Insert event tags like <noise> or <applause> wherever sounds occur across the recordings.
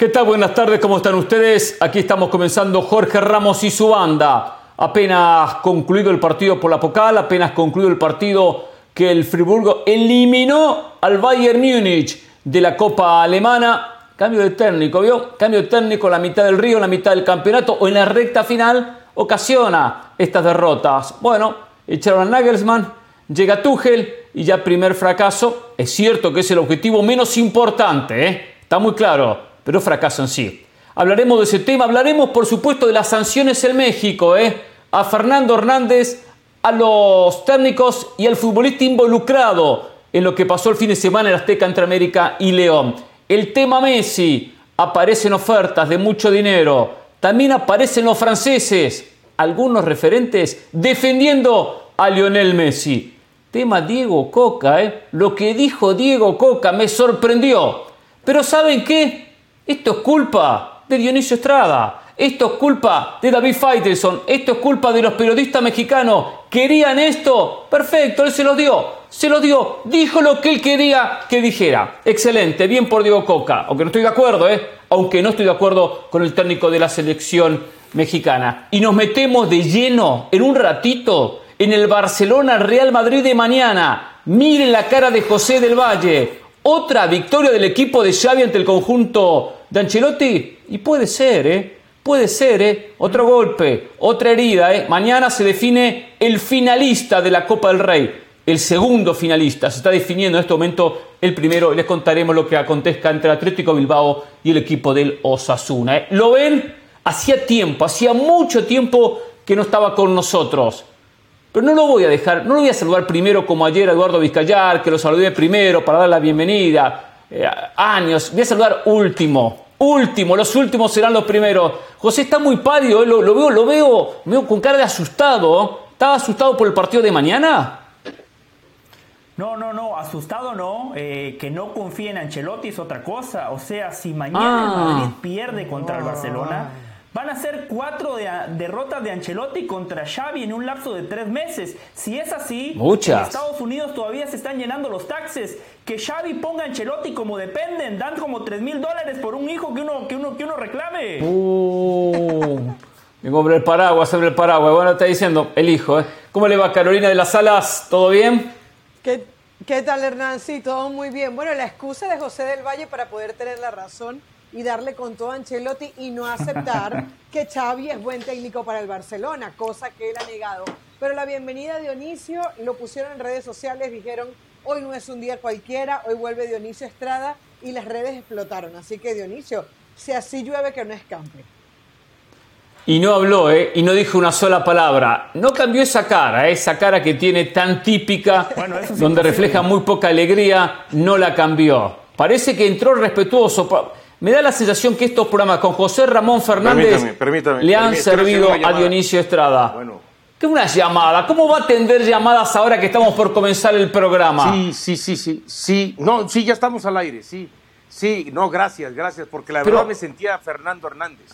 ¿Qué tal? Buenas tardes, ¿cómo están ustedes? Aquí estamos comenzando Jorge Ramos y su banda. Apenas concluido el partido por la Pocal, apenas concluido el partido que el Friburgo eliminó al Bayern Múnich de la Copa Alemana. Cambio de técnico, ¿vio? Cambio de técnico, la mitad del río, la mitad del campeonato o en la recta final ocasiona estas derrotas. Bueno, echaron a Nagelsmann, llega Tuchel y ya primer fracaso. Es cierto que es el objetivo menos importante, ¿eh? Está muy claro pero fracaso en sí. Hablaremos de ese tema, hablaremos por supuesto de las sanciones en México, ¿eh? a Fernando Hernández, a los técnicos y al futbolista involucrado en lo que pasó el fin de semana en Azteca entre América y León. El tema Messi, aparecen ofertas de mucho dinero, también aparecen los franceses, algunos referentes defendiendo a Lionel Messi. Tema Diego Coca, ¿eh? lo que dijo Diego Coca me sorprendió. Pero ¿saben qué? Esto es culpa de Dionisio Estrada. Esto es culpa de David Faitelson. Esto es culpa de los periodistas mexicanos. ¿Querían esto? Perfecto, él se lo dio. Se lo dio. Dijo lo que él quería que dijera. Excelente, bien por Diego Coca. Aunque no estoy de acuerdo, ¿eh? Aunque no estoy de acuerdo con el técnico de la selección mexicana. Y nos metemos de lleno en un ratito en el Barcelona Real Madrid de mañana. Miren la cara de José del Valle. Otra victoria del equipo de Xavi ante el conjunto de Ancelotti? Y puede ser, ¿eh? Puede ser, ¿eh? Otro golpe, otra herida, ¿eh? Mañana se define el finalista de la Copa del Rey. El segundo finalista. Se está definiendo en este momento el primero. Les contaremos lo que acontezca entre el Atlético Bilbao y el equipo del Osasuna. ¿eh? ¿Lo ven? Hacía tiempo, hacía mucho tiempo que no estaba con nosotros. Pero no lo voy a dejar, no lo voy a saludar primero como ayer Eduardo Vizcayar, que lo saludé primero para dar la bienvenida eh, años. Voy a saludar último. Último, los últimos serán los primeros. José está muy pálido, eh, lo, veo, lo veo, veo con cara de asustado. ¿Estaba asustado por el partido de mañana? No, no, no, asustado no. Eh, que no confíe en Ancelotti es otra cosa. O sea, si mañana el ah. Madrid pierde contra el Barcelona Van a ser cuatro derrotas de Ancelotti contra Xavi en un lapso de tres meses. Si es así, en Estados Unidos todavía se están llenando los taxes. Que Xavi ponga a Ancelotti como dependen, dan como tres mil dólares por un hijo que uno, que uno, que uno reclame. Uh, hombre, el paraguas, abre el paraguas. Bueno, está diciendo el hijo. ¿eh? ¿Cómo le va Carolina de las Salas? ¿Todo bien? ¿Qué, ¿Qué tal, Hernán? Sí, todo muy bien. Bueno, la excusa de José del Valle para poder tener la razón y darle con todo a Ancelotti y no aceptar <laughs> que Xavi es buen técnico para el Barcelona, cosa que él ha negado. Pero la bienvenida de Dionisio lo pusieron en redes sociales, dijeron, hoy no es un día cualquiera, hoy vuelve Dionisio Estrada y las redes explotaron. Así que Dionisio, si así llueve que no escampe. Y no habló, ¿eh? Y no dijo una sola palabra. No cambió esa cara, ¿eh? esa cara que tiene tan típica, donde refleja muy poca alegría, no la cambió. Parece que entró respetuoso. Me da la sensación que estos programas con José Ramón Fernández le han servido a Dionisio Estrada. Bueno. ¿Qué una llamada? ¿Cómo va a atender llamadas ahora que estamos por comenzar el programa? Sí, sí, sí, sí. Sí, no, sí, ya estamos al aire, sí. Sí, no, gracias, gracias, porque la verdad me sentía Fernando Hernández.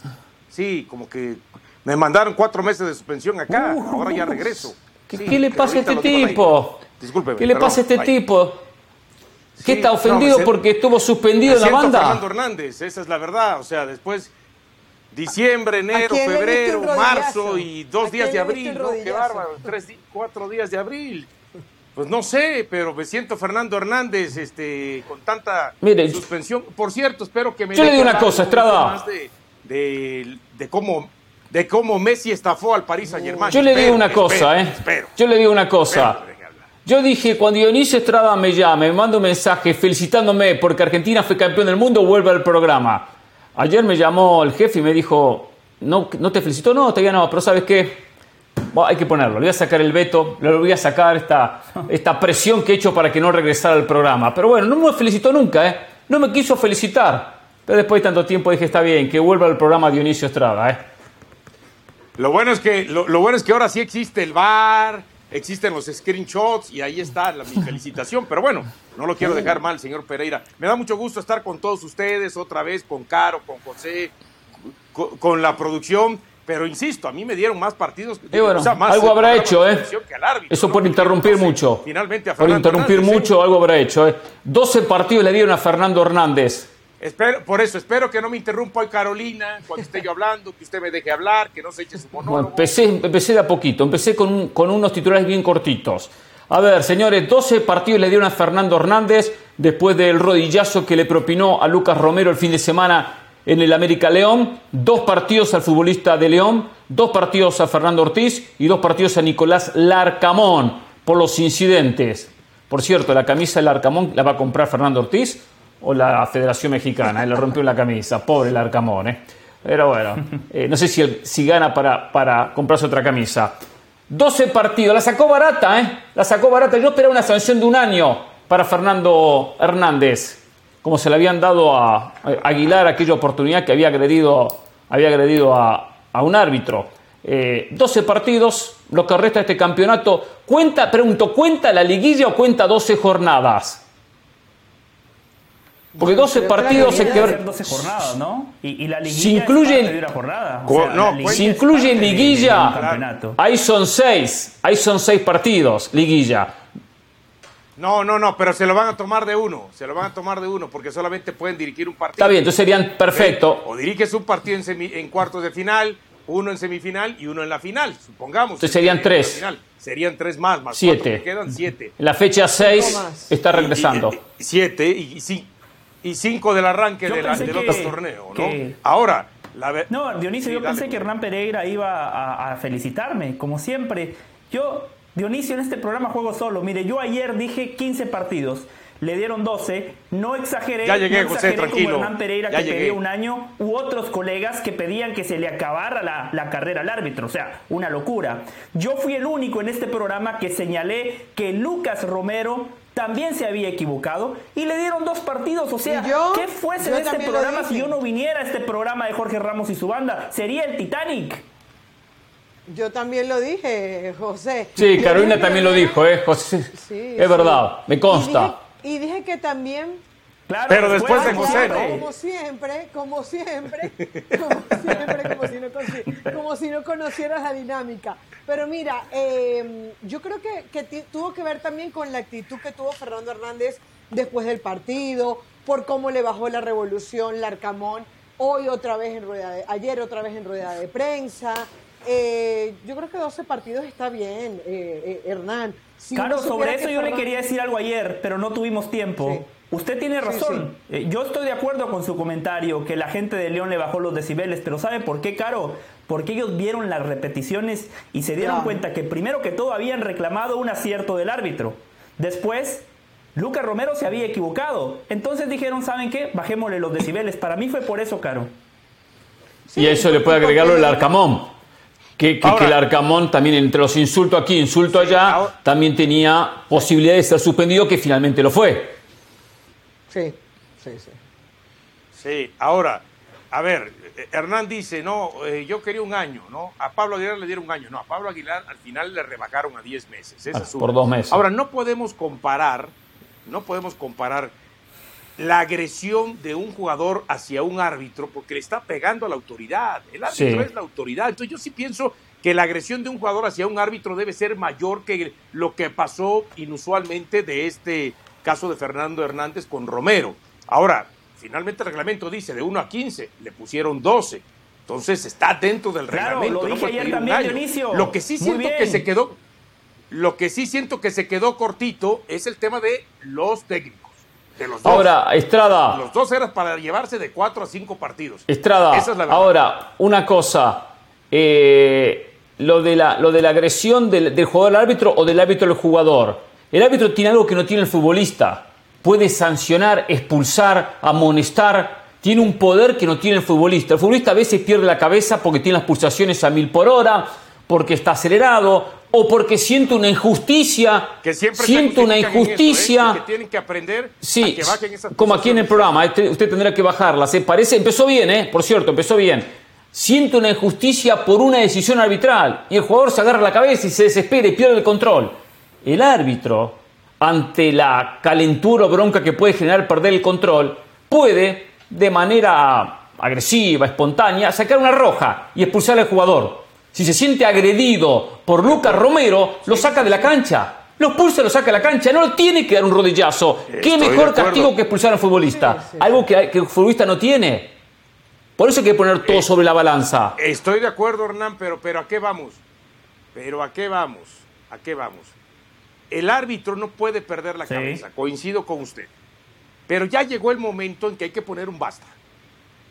Sí, como que me mandaron cuatro meses de suspensión acá, uh. ahora ya regreso. ¿Qué, le pasa a este tipo? Disculpe. ¿Qué le pasa a este tipo? ¿Qué está ofendido porque estuvo suspendido en la banda? Fernando Hernández, esa es la verdad. O sea, después diciembre, enero, febrero, marzo y dos días de abril, ¿no? Qué bárbaro, tres, cuatro días de abril. Pues no sé, pero me siento Fernando Hernández este, con tanta suspensión. Por cierto, espero que me... Yo le digo una cosa, Estrada. de, de, cómo, de cómo Messi estafó al París Saint Germain. Yo le digo una cosa, ¿eh? Yo le digo una cosa. Yo dije, cuando Dionisio Estrada me llame, me manda un mensaje felicitándome porque Argentina fue campeón del mundo, vuelve al programa. Ayer me llamó el jefe y me dijo, no, no te felicito, no, todavía no, pero ¿sabes qué? hay que ponerlo, le voy a sacar el veto, le voy a sacar esta, esta presión que he hecho para que no regresara al programa. Pero bueno, no me felicitó nunca, ¿eh? No me quiso felicitar. Pero después de tanto tiempo dije, está bien, que vuelva al programa Dionisio Estrada, ¿eh? Lo bueno es que, lo, lo bueno es que ahora sí existe el bar existen los screenshots y ahí está la, mi <laughs> felicitación. Pero bueno, no lo quiero dejar mal, señor Pereira. Me da mucho gusto estar con todos ustedes, otra vez con Caro, con José, con, la producción. Pero insisto, a mí me dieron más partidos. algo habrá hecho, ¿eh? Eso por interrumpir mucho. Finalmente Por interrumpir mucho, algo habrá hecho, ¿eh? 12 partidos le dieron a Fernando Hernández. Por eso, espero que no me interrumpa hoy Carolina cuando esté yo hablando, que usted me deje hablar, que no se eche su monólogo. empecé, empecé de a poquito, empecé con, con unos titulares bien cortitos. A ver, señores, 12 partidos le dieron a Fernando Hernández después del rodillazo que le propinó a Lucas Romero el fin de semana en el América León, dos partidos al futbolista de León, dos partidos a Fernando Ortiz y dos partidos a Nicolás Larcamón por los incidentes. Por cierto, la camisa del Larcamón la va a comprar Fernando Ortiz o la Federación Mexicana, él le rompió la camisa, pobre el Arcamón, ¿eh? Pero bueno, eh, no sé si, si gana para, para comprarse otra camisa. 12 partidos, la sacó barata, ¿eh? La sacó barata. Yo esperaba una sanción de un año para Fernando Hernández, como se le habían dado a, Aguilar aquella oportunidad que había agredido, había agredido a, un árbitro. 12 eh, partidos, lo que resta de este campeonato. ¿Cuenta, pregunto, ¿cuenta la liguilla o cuenta 12 jornadas? Porque 12 partidos se quedan. 12 jornadas, ¿no? Y, la liguilla. Si incluye, jornada. no, si incluye liguilla, ahí son 6. Ahí son 6 partidos, liguilla. No, no, no, pero se lo van a tomar de uno. Se lo van a tomar de uno porque solamente pueden dirigir un partido. Está bien, entonces serían perfecto. O diriges un partido en, en cuartos de final, uno en semifinal y uno en la final, supongamos. Entonces serían tres. Serían tres más, más siete. quedan siete. La fecha 6 está regresando. siete y, sí y cinco del arranque del otro torneo, ¿no? Ahora, la No, Dionisio, yo pensé que Hernán Pereira iba a, felicitarme, como siempre. Yo, Dionisio, en este programa juego solo. Mire, yo ayer dije 15 partidos. Le dieron 12, no exageré, ya llegué, no José, tranquilo. como Hernán Pereira que pedía un año, u otros colegas que pedían que se le acabara la, la carrera al árbitro, o sea, una locura. Yo fui el único en este programa que señalé que Lucas Romero también se había equivocado y le dieron dos partidos. O sea, ¿qué fuese de este programa si yo no viniera a este programa de Jorge Ramos y su banda? Sería el Titanic. Yo también lo dije, José. Sí, Carolina también lo dijo, ¿eh? José. Sí, es verdad, me consta. y dije que también pero después de José, ¿no? Como siempre, como siempre, como siempre, como si no, conocieras la dinámica. Pero mira, em, yo creo que, tuvo que ver también con la actitud que tuvo Fernando Hernández después del partido, por cómo le bajó la revolución Larcamón, hoy otra vez en rueda de, ayer otra vez en rueda de prensa. Eh, yo creo que 12 partidos está bien, eh, eh, Hernán. claro, sobre eso yo le quería decir algo ayer, pero no tuvimos tiempo. Usted tiene razón. Eh, yo estoy de acuerdo con su comentario que la gente de León le bajó los decibeles, pero ¿sabe por qué, Caro? Porque ellos vieron las repeticiones y se dieron cuenta que primero que todo habían reclamado un acierto del árbitro. Después, Lucas Romero se había equivocado. Entonces dijeron, ¿saben qué? Bajémosle los decibeles. Para mí fue por eso, Caro. y a eso le puede agregarlo el Arcamón. Que, el Arcamón también entre los insultos aquí, insulto allá, también tenía posibilidad de ser suspendido, que finalmente lo fue. Sí, sí, sí. Sí, ahora, a ver, Hernán dice, no, eh, yo quería un año, ¿no? A Pablo Aguilar le dieron un año, no, a Pablo Aguilar al final le rebajaron a 10 meses. Ah, por dos meses. Ahora, no podemos comparar, no podemos comparar la agresión de un jugador hacia un árbitro porque le está pegando a la autoridad. El árbitro es la autoridad. Entonces yo sí pienso que la agresión de un jugador hacia un árbitro debe ser mayor que lo que pasó inusualmente de este caso de Fernando Hernández con Romero. Ahora, finalmente el reglamento dice de 1 a 15, le pusieron 12. Entonces está dentro del reglamento. Lo dije ayer también, Dionisio. Lo que sí siento que se quedó, lo que sí siento que se quedó cortito es el tema de los técnicos. De los ahora, Estrada. Los dos eran para llevarse de 4 a 5 partidos. Estrada. ahora, una cosa. Eh, lo, de la, lo de la agresión del, del jugador al árbitro o del árbitro al jugador. El árbitro tiene algo que no tiene el futbolista. Puede sancionar, expulsar, amonestar. Tiene un poder que no tiene el futbolista. El futbolista a veces pierde la cabeza porque tiene las pulsaciones a mil por hora, porque está acelerado o porque siente una injusticia. Que siempre siente una ¿eh? injusticia. que tienen que aprender sí, que bajen esas Como aquí en el programa, este, usted tendrá que bajarla. Se parece, empezó bien, ¿eh? Por cierto, empezó bien. Siente una injusticia por una decisión arbitral y el jugador se agarra la cabeza y se desespera y pierde el control el árbitro, ante la calentura o bronca que puede generar perder el control, puede, de manera agresiva, espontánea, sacar una roja y expulsar al jugador. Si se siente agredido por Lucas Romero, lo saca de la cancha. Los pulsa, lo saca a la cancha, no tiene que dar un rodillazo. ¿Qué mejor castigo que expulsar a un futbolista? Algo que, que el futbolista no tiene. Por eso hay que poner todo eh, sobre la balanza. Estoy de acuerdo, Hernán, pero, pero ¿a qué vamos? Pero ¿a qué vamos? ¿A qué vamos? El árbitro no puede perder la cabeza, coincido con usted. Pero ya llegó el momento en que hay que poner un basta.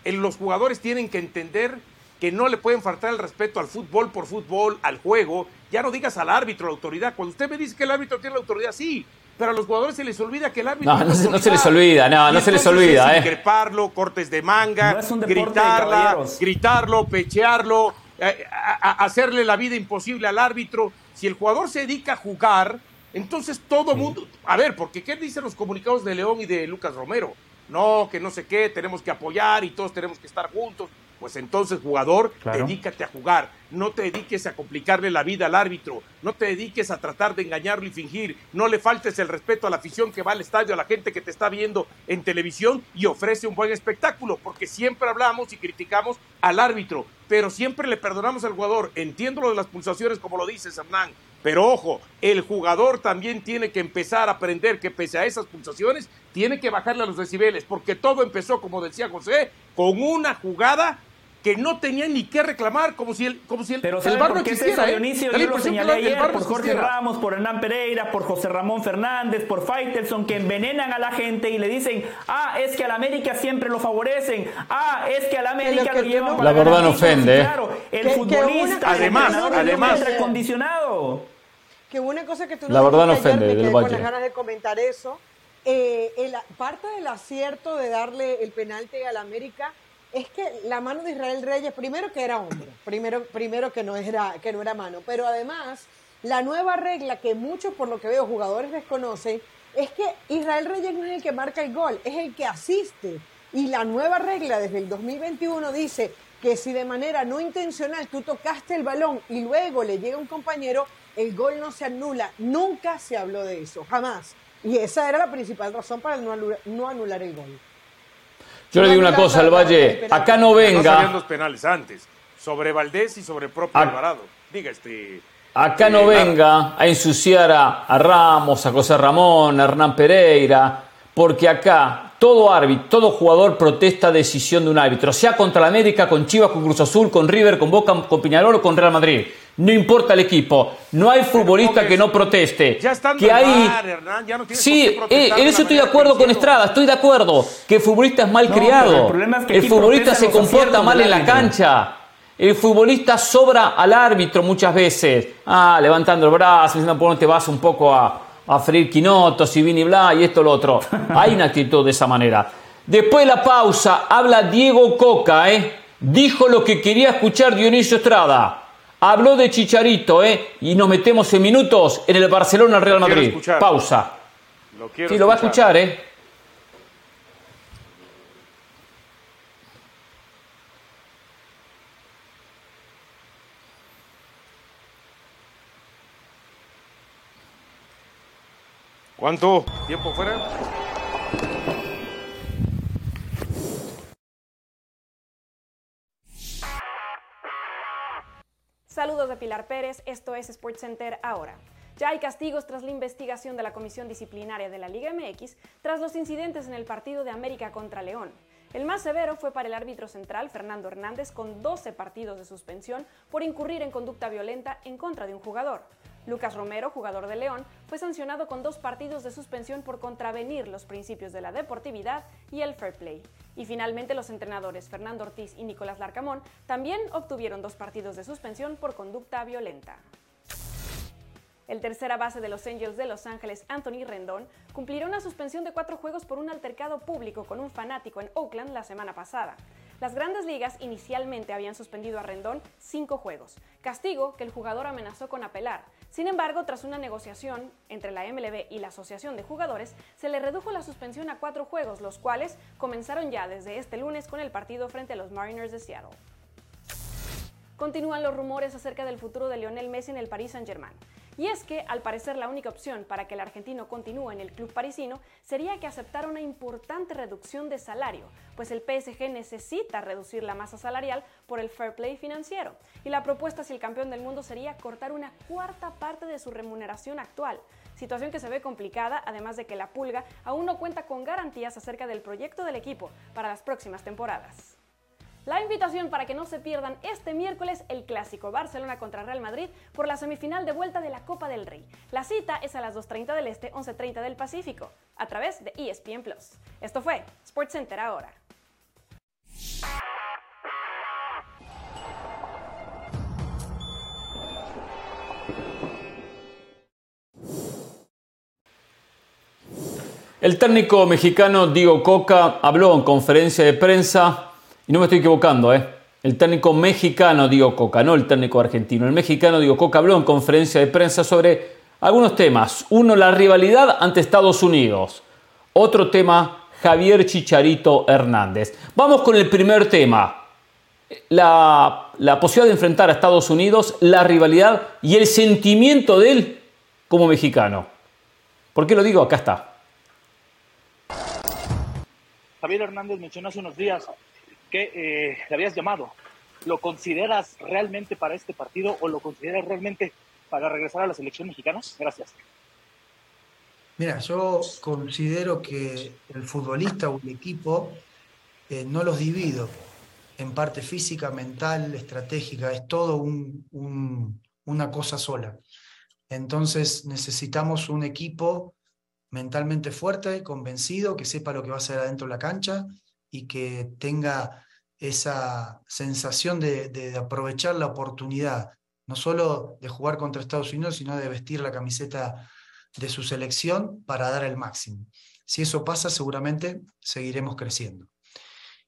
los jugadores tienen que entender que no le pueden faltar el respeto al fútbol por fútbol, al juego. Ya no digas al árbitro, la autoridad. Cuando usted me dice que el árbitro tiene la autoridad, sí, pero a los jugadores se les olvida que el árbitro. No, no, se, no se, les olvida, no, no se les olvida. Es eh. Increparlo, cortes de manga, gritarla, gritarlo, pechearlo, eh, hacerle la vida imposible al árbitro. Si el jugador se dedica a jugar, entonces todo mundo. A ver, porque ¿qué dicen los comunicados de León y de Lucas Romero? No, que no sé qué, tenemos que apoyar y todos tenemos que estar juntos. Pues entonces, jugador, dedícate a jugar. No te dediques a complicarle la vida al árbitro. No te dediques a tratar de engañarlo y fingir. No le faltes el respeto a la afición que va al estadio, a la gente que te está viendo en televisión y ofrece un buen espectáculo. Porque siempre hablamos y criticamos al árbitro, pero siempre le perdonamos al jugador. Entiendo lo de las pulsaciones, como lo dices, Hernán. Pero ojo, el jugador también tiene que empezar a aprender que pese a esas pulsaciones, tiene que bajarle a los decibeles, porque todo empezó, como decía José, con una jugada que no tenía ni qué reclamar, como si el, como si el, Pero el bar no existiera. ¿eh? Dionisio, yo lo señalé ayer por Jorge Ramos, por Hernán Pereira, por José Ramón Fernández, por Faitelson, que envenenan a la gente y le dicen, ah, es que al América siempre lo favorecen, ah, es que al América lo, llevan La verdad no ofende, ¿eh? Claro, el futbolista, además, además, acondicionado. Que una cosa que tú no La verdad no ofende, me con las ganas de comentar eso. Eh, parte del acierto de darle el penalti al América es que la mano de Israel Reyes, primero que era hombre, primero, primero que, no era, que no era mano, pero además la nueva regla que muchos, por lo que veo, jugadores desconocen, es que Israel Reyes no es el que marca el gol, es el que asiste. Y la nueva regla desde el 2021 dice que si de manera no intencional tú tocaste el balón y luego le llega un compañero, el gol no se anula. Nunca se habló de eso, jamás. Y esa era la principal razón para no anular el gol. Yo le digo una cosa al Valle, acá no venga. No los penales antes, sobre Valdés y sobre propio Alvarado. Diga este. Acá no eh, venga a ensuciar a, Ramos, a José Ramón, a Hernán Pereira, porque acá todo árbitro, todo jugador protesta decisión de un árbitro, sea contra la América, con Chivas, con Cruz Azul, con River, con Boca, con Piñarol o con Real Madrid. No importa el equipo, no hay futbolista que no proteste. Ya están que hay... Hernán, ya no Sí, eh, en eso estoy de acuerdo con Estrada, estoy de acuerdo que el futbolista es mal criado. El, futbolista se comporta mal en la cancha. El futbolista sobra al árbitro muchas veces. Ah, levantando el brazo, diciendo por te vas un poco a, a freír quinotos y vini bla y esto lo otro. <laughs> Hay una actitud de esa manera. Después de la pausa, habla Diego Coca, ¿eh? Dijo lo que quería escuchar Dionisio Estrada. Habló de Chicharito, ¿eh? Y nos metemos en minutos en el Barcelona Real Madrid. Pausa. Lo sí, lo va a escuchar, ¿eh? ¿Cuánto tiempo fuera? Pilar Pérez, esto es SportsCenter ahora. Ya hay castigos tras la investigación de la Comisión Disciplinaria de la Liga MX tras los incidentes en el partido de América contra León. El más severo fue para el árbitro central, Fernando Hernández, con 12 partidos de suspensión por incurrir en conducta violenta en contra de un jugador. Lucas Romero, jugador de León, fue sancionado con dos partidos de suspensión por contravenir los principios de la deportividad y el fair play. Y finalmente los entrenadores Fernando Ortiz y Nicolás Larcamón también obtuvieron dos partidos de suspensión por conducta violenta. El tercera base de los Angels de Los Ángeles, Anthony Rendón, cumplirá una suspensión de cuatro juegos por un altercado público con un fanático en Oakland la semana pasada. Las grandes ligas inicialmente habían suspendido a Rendón cinco juegos, castigo que el jugador amenazó con apelar. Sin embargo, tras una negociación entre la MLB y la Asociación de Jugadores, se le redujo la suspensión a cuatro juegos, los cuales comenzaron ya desde este lunes con el partido frente a los Mariners de Seattle. Continúan los rumores acerca del futuro de Lionel Messi en el Paris Saint-Germain. Y es que, al parecer, la única opción para que el argentino continúe en el club parisino sería que aceptara una importante reducción de salario, pues el PSG necesita reducir la masa salarial por el fair play financiero. Y la propuesta si el campeón del mundo sería cortar una cuarta parte de su remuneración actual situación que se ve complicada, además de que la Pulga aún no cuenta con garantías acerca del proyecto del equipo para las próximas temporadas. La invitación para que no se pierdan este miércoles el clásico Barcelona contra Real Madrid por la semifinal de vuelta de la Copa del Rey. La cita es a las 2.30 del Este, 11.30 del Pacífico, a través de ESPN Plus. Esto fue SportsCenter ahora. El técnico mexicano Diego Coca habló en conferencia de prensa y no me estoy equivocando, ¿eh? El técnico mexicano Diego Coca, no el técnico argentino. El mexicano Diego Coca habló en conferencia de prensa sobre algunos temas. Uno, la rivalidad ante Estados Unidos. Otro tema, Javier Chicharito Hernández. Vamos con el primer tema. La, la posibilidad de enfrentar a Estados Unidos, la rivalidad y el sentimiento de él como mexicano. ¿Por qué lo digo? Acá está. Javier Hernández mencionó hace unos días que eh, le habías llamado. ¿Lo consideras realmente para este partido o lo consideras realmente para regresar a la selección mexicana? Gracias. Mira, yo considero que el futbolista o el equipo eh, no los divido en parte física, mental, estratégica, es todo un, una cosa sola. Entonces necesitamos un equipo mentalmente fuerte, convencido, que sepa lo que va a hacer adentro de la cancha y que tenga esa sensación de, aprovechar la oportunidad, no solo de jugar contra Estados Unidos, sino de vestir la camiseta de su selección para dar el máximo. Si eso pasa, seguramente seguiremos creciendo.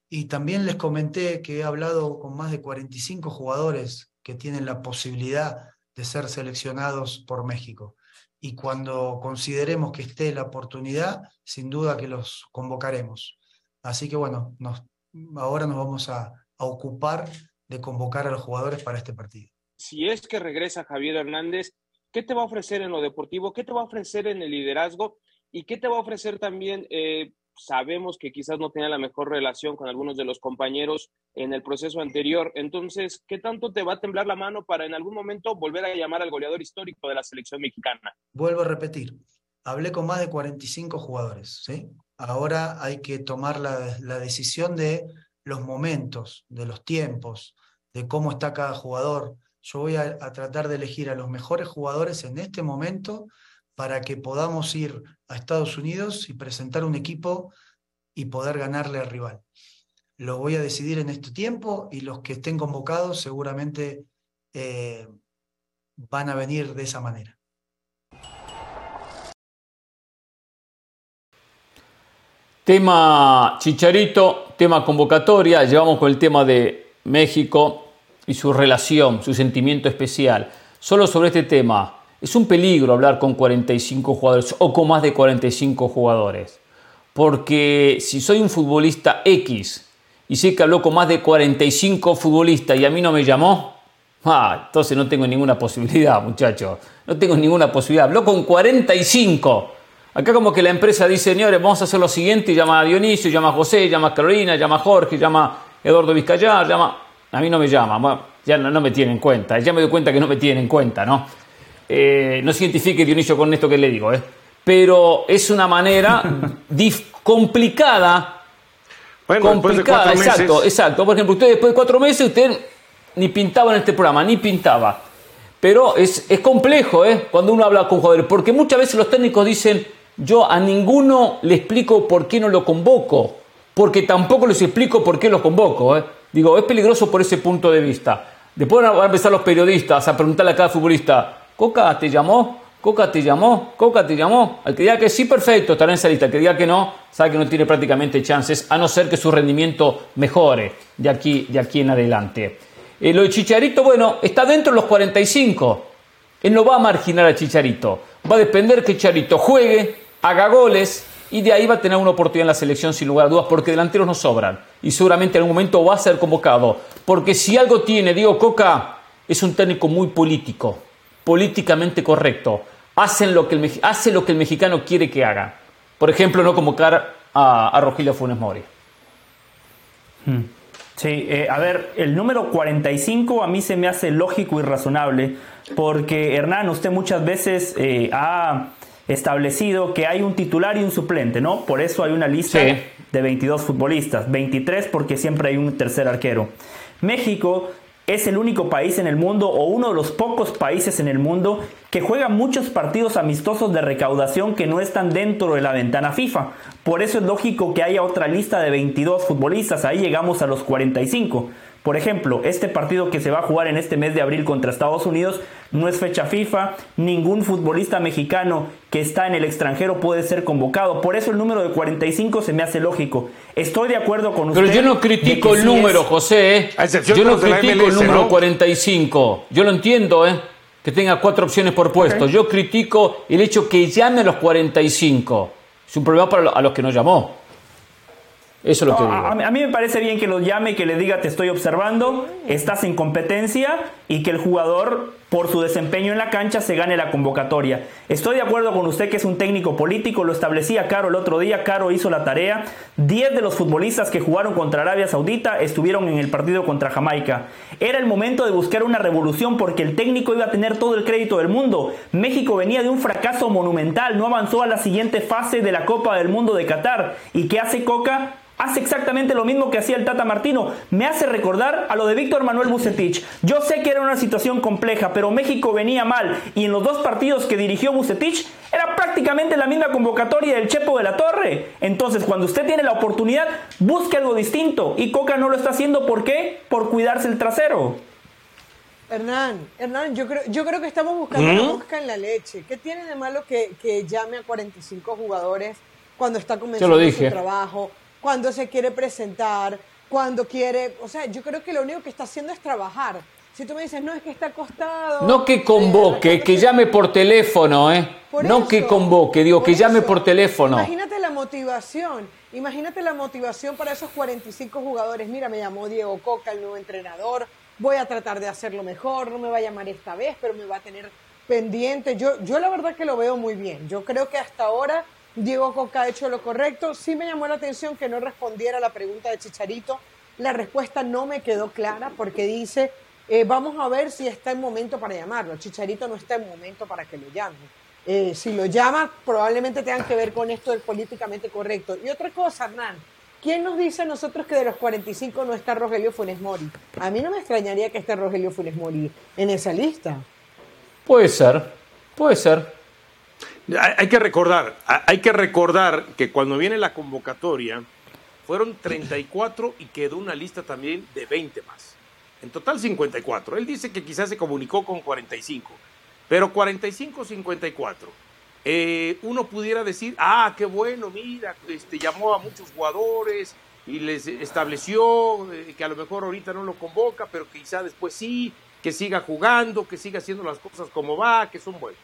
Y también les comenté que he hablado con más de 45 jugadores que tienen la posibilidad de ser seleccionados por México. Y cuando consideremos que esté la oportunidad, sin duda que los convocaremos. Así que bueno, nos ahora nos vamos a, ocupar de convocar a los jugadores para este partido. Si es que regresa Javier Hernández, ¿qué te va a ofrecer en lo deportivo? ¿Qué te va a ofrecer en el liderazgo? ¿Y qué te va a ofrecer también? Eh, sabemos que quizás no tenía la mejor relación con algunos de los compañeros en el proceso anterior. Entonces, ¿qué tanto te va a temblar la mano para en algún momento volver a llamar al goleador histórico de la selección mexicana? Vuelvo a repetir, hablé con más de 45 jugadores, ¿sí? Ahora hay que tomar la, decisión de los momentos, de los tiempos, de cómo está cada jugador. Yo voy a, tratar de elegir a los mejores jugadores en este momento para que podamos ir a Estados Unidos y presentar un equipo y poder ganarle al rival. Lo voy a decidir en este tiempo y los que estén convocados seguramente eh, van a venir de esa manera. Tema Chicharito, tema convocatoria, llevamos con el tema de México y su relación, su sentimiento especial. Solo sobre este tema, es un peligro hablar con 45 jugadores o con más de 45 jugadores. Porque si soy un futbolista X y sé que habló con más de 45 futbolistas y a mí no me llamó, ah, entonces no tengo ninguna posibilidad, muchachos. No tengo ninguna posibilidad. Habló con 45 Acá como que la empresa dice, señores, vamos a hacer lo siguiente, llama a Dionisio, llama a José, llama a Carolina, llama a Jorge, llama a Eduardo Vizcayar, llama... A mí no me llama, ya no, me tiene en cuenta, ya me doy cuenta que no me tiene en cuenta, ¿no? Eh, no se identifique Dionisio con esto que le digo, ¿eh? Pero es una manera <laughs> complicada bueno, complicada, exacto, exacto. Por ejemplo, usted después de cuatro meses, usted ni pintaba en este programa, ni pintaba. Pero es, es complejo, ¿eh? Cuando uno habla con jugadores, porque muchas veces los técnicos dicen, yo a ninguno le explico por qué no lo convoco, porque tampoco les explico por qué lo convoco. ¿eh? Digo, es peligroso por ese punto de vista. Después van a empezar los periodistas a preguntarle a cada futbolista, ¿Coca te llamó? ¿Coca te llamó? ¿Coca te llamó? Al que diga que sí, perfecto, estará en esa lista. Al que diga que no, sabe que no tiene prácticamente chances, a no ser que su rendimiento mejore de aquí, de aquí en adelante. Eh, lo de Chicharito, bueno, está dentro de los 45. Él no va a marginar a Chicharito. Va a depender que Chicharito juegue, haga goles y de ahí va a tener una oportunidad en la selección sin lugar a dudas porque delanteros no sobran y seguramente en algún momento va a ser convocado. Porque si algo tiene Diego Coca es un técnico muy político, políticamente correcto. Hacen lo que hace lo que el mexicano quiere que haga. Por ejemplo, no convocar a, a Rogelio Funes Mori. Hmm. Sí, eh, a ver, el número 45 a mí se me hace lógico y razonable, porque Hernán, usted muchas veces eh, ha establecido que hay un titular y un suplente, ¿no? Por eso hay una lista de 22 futbolistas, 23 porque siempre hay un tercer arquero. México es el único país en el mundo o uno de los pocos países en el mundo que juega muchos partidos amistosos de recaudación que no están dentro de la ventana FIFA. Por eso es lógico que haya otra lista de 22 futbolistas, ahí llegamos a los 45. Por ejemplo, este partido que se va a jugar en este mes de abril contra Estados Unidos no es fecha FIFA, ningún futbolista mexicano que está en el extranjero puede ser convocado, por eso el número de 45 se me hace lógico. Estoy de acuerdo con usted. Pero yo no critico el número, José. ¿eh? Yo no critico el número 45. Yo lo entiendo, ¿eh? Que tenga cuatro opciones por puesto. Yo critico el hecho que llame a los 45. Es un problema para los que no llamó. Eso es lo que A, a, mí me parece bien que lo llame, que le diga te estoy observando, estás en competencia y que el jugador por su desempeño en la cancha se gane la convocatoria. Estoy de acuerdo con usted que es un técnico político, lo establecía Caro el otro día, Caro hizo la tarea. Diez de los futbolistas que jugaron contra Arabia Saudita estuvieron en el partido contra Jamaica. Era el momento de buscar una revolución porque el técnico iba a tener todo el crédito del mundo. México venía de un fracaso monumental, no avanzó a la siguiente fase de la Copa del Mundo de Qatar. ¿Y qué hace Coca? hace exactamente lo mismo que hacía el Tata Martino. Me hace recordar a lo de Víctor Manuel Bucetich. Yo sé que era una situación compleja, pero México venía mal y en los dos partidos que dirigió Bucetich era prácticamente la misma convocatoria del Chepo de la Torre. Entonces, cuando usted tiene la oportunidad, busque algo distinto y Coca no lo está haciendo ¿por qué? Por cuidarse el trasero. Hernán, Hernán, yo creo, yo creo que estamos buscando una mosca en la leche. ¿Qué tiene de malo que, que llame a 45 jugadores cuando está comenzando su trabajo? cuando se quiere presentar, cuando quiere, o sea, yo creo que lo único que está haciendo es trabajar. Si tú me dices, no, es que está acostado. No que convoque, que llame por teléfono, ¿eh? no que convoque, digo, que llame por teléfono. Imagínate la motivación, imagínate la motivación para esos 45 jugadores. Mira, me llamó Diego Coca, el nuevo entrenador, voy a tratar de hacerlo mejor, no me va a llamar esta vez, pero me va a tener pendiente. Yo, yo la verdad que lo veo muy bien. Yo creo que hasta ahora Diego Coca ha hecho lo correcto. Sí me llamó la atención que no respondiera a la pregunta de Chicharito. La respuesta no me quedó clara porque dice, eh, vamos a ver si está en momento para llamarlo. Chicharito no está en momento para que lo llame. Eh, si lo llama, probablemente tengan que ver con esto del políticamente correcto. Y otra cosa, Hernán, ¿quién nos dice a nosotros que de los 45 no está Rogelio Funes Mori? A mí no me extrañaría que esté Rogelio Funes Mori en esa lista. Puede ser, puede ser. Hay que recordar, hay que recordar que cuando viene la convocatoria fueron 34 y quedó una lista también de 20 más. En total 54. Él dice que quizás se comunicó con 45, pero 45-54. Eh, uno pudiera decir, ah, qué bueno, mira, este, llamó a muchos jugadores y les estableció eh, que a lo mejor ahorita no lo convoca, pero quizá después sí, que siga jugando, que siga haciendo las cosas como va, que son buenos.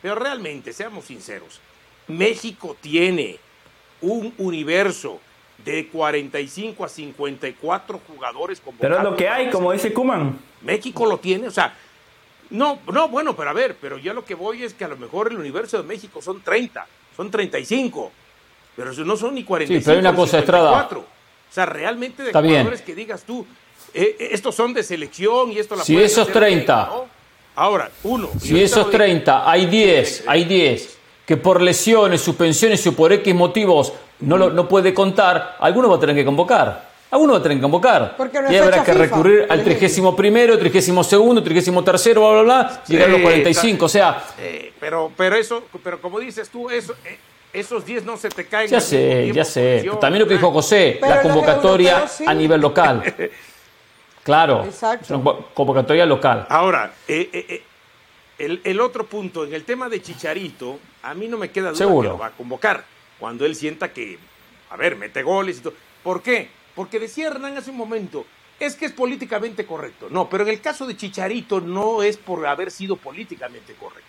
Pero realmente, seamos sinceros, México tiene un universo de 45 a 54 jugadores Pero es lo que hay, como dice Kuman. México lo tiene, o sea, no, no, bueno, pero a ver, pero ya lo que voy es que a lo mejor el universo de México son 30, son 35, pero eso no son ni 45. Sí, pero hay una cosa 54. O sea, realmente de jugadores que digas tú, eh, eh, estos son de selección y esto la Si esos 30. Ahora, uno. Si esos 30, hay 10, hay 10 que por lesiones, suspensiones o por X motivos no, lo, no puede contar, alguno va a tener que convocar. Alguno va a tener que convocar. y habrá que recurrir al 31 primero, 32 segundo, 33 tercero, bla, bla, bla, llegar a los 45. O sea. pero, pero eso, pero como dices tú, eso, eh, esos 10 no se te caen. Ya sé, ya sé. También lo que dijo José, la convocatoria a nivel local. <laughs> Claro, Exacto. convocatoria local. Ahora, eh, eh, el, otro punto, en el tema de Chicharito, a mí no me queda duda Seguro. que lo va a convocar cuando él sienta que, a ver, mete goles y todo. ¿Por qué? Porque decía Hernán hace un momento, es que es políticamente correcto. No, pero en el caso de Chicharito no es por haber sido políticamente correcto.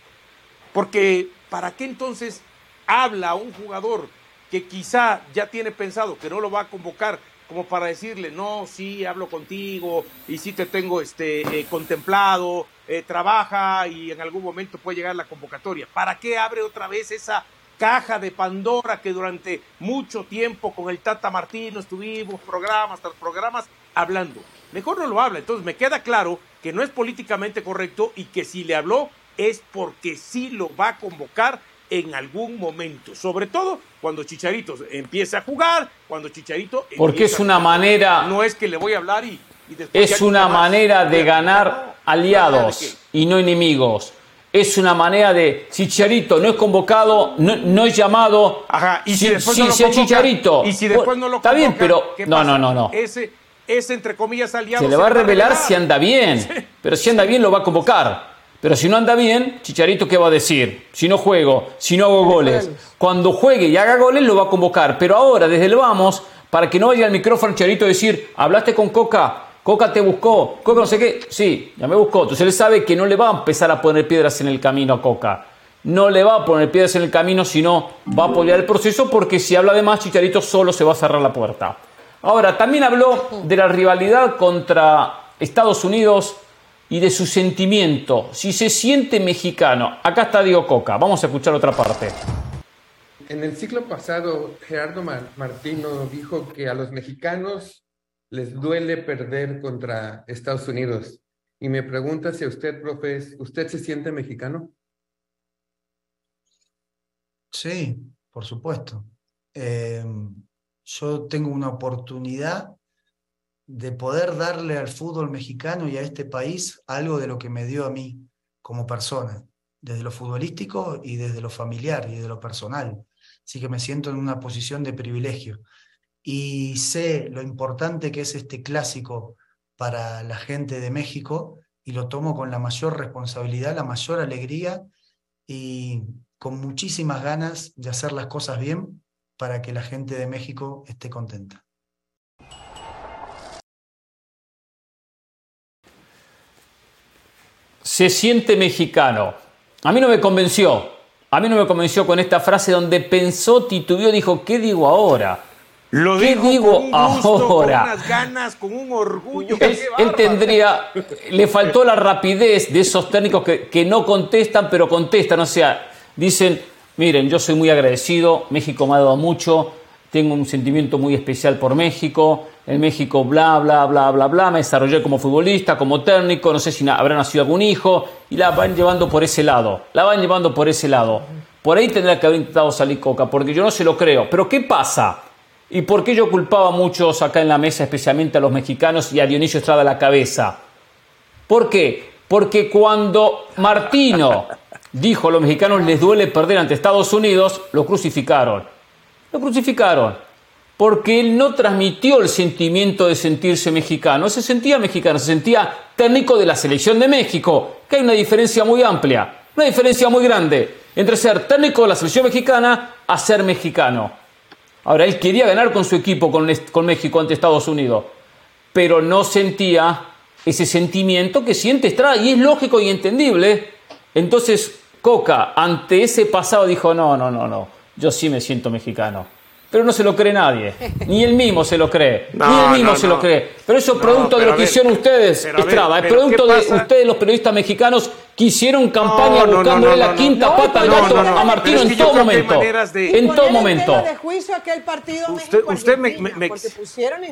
Porque, ¿para qué entonces habla un jugador que quizá ya tiene pensado que no lo va a convocar como para decirle, no, sí, hablo contigo y sí te tengo este, eh, contemplado, eh, trabaja y en algún momento puede llegar la convocatoria. ¿Para qué abre otra vez esa caja de Pandora que durante mucho tiempo con el Tata Martino estuvimos programas tras programas hablando? Mejor no lo habla. Entonces me queda claro que no es políticamente correcto y que si le habló es porque sí lo va a convocar en algún momento, sobre todo cuando Chicharito empiece a jugar, cuando Chicharito... Porque es una manera... No es que le voy a hablar y... es una manera de ganar aliados y no enemigos. Es una manera de Chicharito no es convocado, no, es llamado. Ajá, y si, después no lo Chicharito. Y si después no lo Está bien, pero. No, no, no, no. Ese, ese, entre comillas, aliado. Se le va a revelar si anda bien. <laughs> Pero si anda bien, lo va a convocar. Pero si no anda bien, Chicharito, ¿qué va a decir? Si no juego, si no hago goles. Cuando juegue y haga goles, lo va a convocar. Pero ahora, desde el vamos, para que no vaya al micrófono Chicharito a decir, hablaste con Coca, Coca te buscó, Coca no sé qué. Sí, ya me buscó. Entonces él sabe que no le va a empezar a poner piedras en el camino a Coca. No le va a poner piedras en el camino, sino va a apoyar el proceso porque si habla de más, Chicharito solo se va a cerrar la puerta. Ahora, también habló de la rivalidad contra Estados Unidos y de su sentimiento, si se siente mexicano. Acá está Diego Coca, vamos a escuchar otra parte. En el ciclo pasado, Gerardo Martino dijo que a los mexicanos les duele perder contra Estados Unidos. Y me pregunta si usted, profe, ¿usted se siente mexicano? Sí, por supuesto. Em, yo tengo una oportunidad de poder darle al fútbol mexicano y a este país algo de lo que me dio a mí como persona, desde lo futbolístico y desde lo familiar y de lo personal. Así que me siento en una posición de privilegio. Y sé lo importante que es este clásico para la gente de México y lo tomo con la mayor responsabilidad, la mayor alegría y con muchísimas ganas de hacer las cosas bien para que la gente de México esté contenta. se siente mexicano. A mí no me convenció. A mí no me convenció con esta frase donde pensó, titubeó, dijo, ¿qué digo ahora? Lo ¿Qué digo con un gusto, ahora? Con unas ganas, con un orgullo. Él, tendría, le faltó la rapidez de esos técnicos que, que no contestan, pero contestan. O sea, dicen, miren, yo soy muy agradecido, México me ha dado mucho, tengo un sentimiento muy especial por México, en México bla, bla, bla, bla, bla, me desarrollé como futbolista, como técnico, no sé si habrá nacido algún hijo, y la van llevando por ese lado, la van llevando por ese lado. Por ahí tendrá que haber intentado salir Coca, porque yo no se lo creo. Pero ¿qué pasa? ¿Y por qué yo culpaba a muchos acá en la mesa, especialmente a los mexicanos y a Dionisio Estrada a la cabeza? ¿Por qué? Porque cuando Martino <laughs> dijo a los mexicanos les duele perder ante Estados Unidos, lo crucificaron. Lo crucificaron porque él no transmitió el sentimiento de sentirse mexicano, se sentía mexicano, se sentía técnico de la selección de México, que hay una diferencia muy amplia, una diferencia muy grande entre ser técnico de la selección mexicana a ser mexicano. Ahora, él quería ganar con su equipo, con, con México ante Estados Unidos, pero no sentía ese sentimiento que siente Estrada, y es lógico y entendible. Entonces, Coca, ante ese pasado, dijo, no, no, no, no, yo sí me siento mexicano pero no se lo cree nadie. <laughs> Ni él mismo se lo cree. ni él mismo se lo cree. Pero eso es producto de lo que hicieron ustedes, Estrada. Es producto de ustedes, los periodistas mexicanos, que hicieron campaña buscándole la quinta pata al gato a Martino en todo momento. En todo momento. usted, me,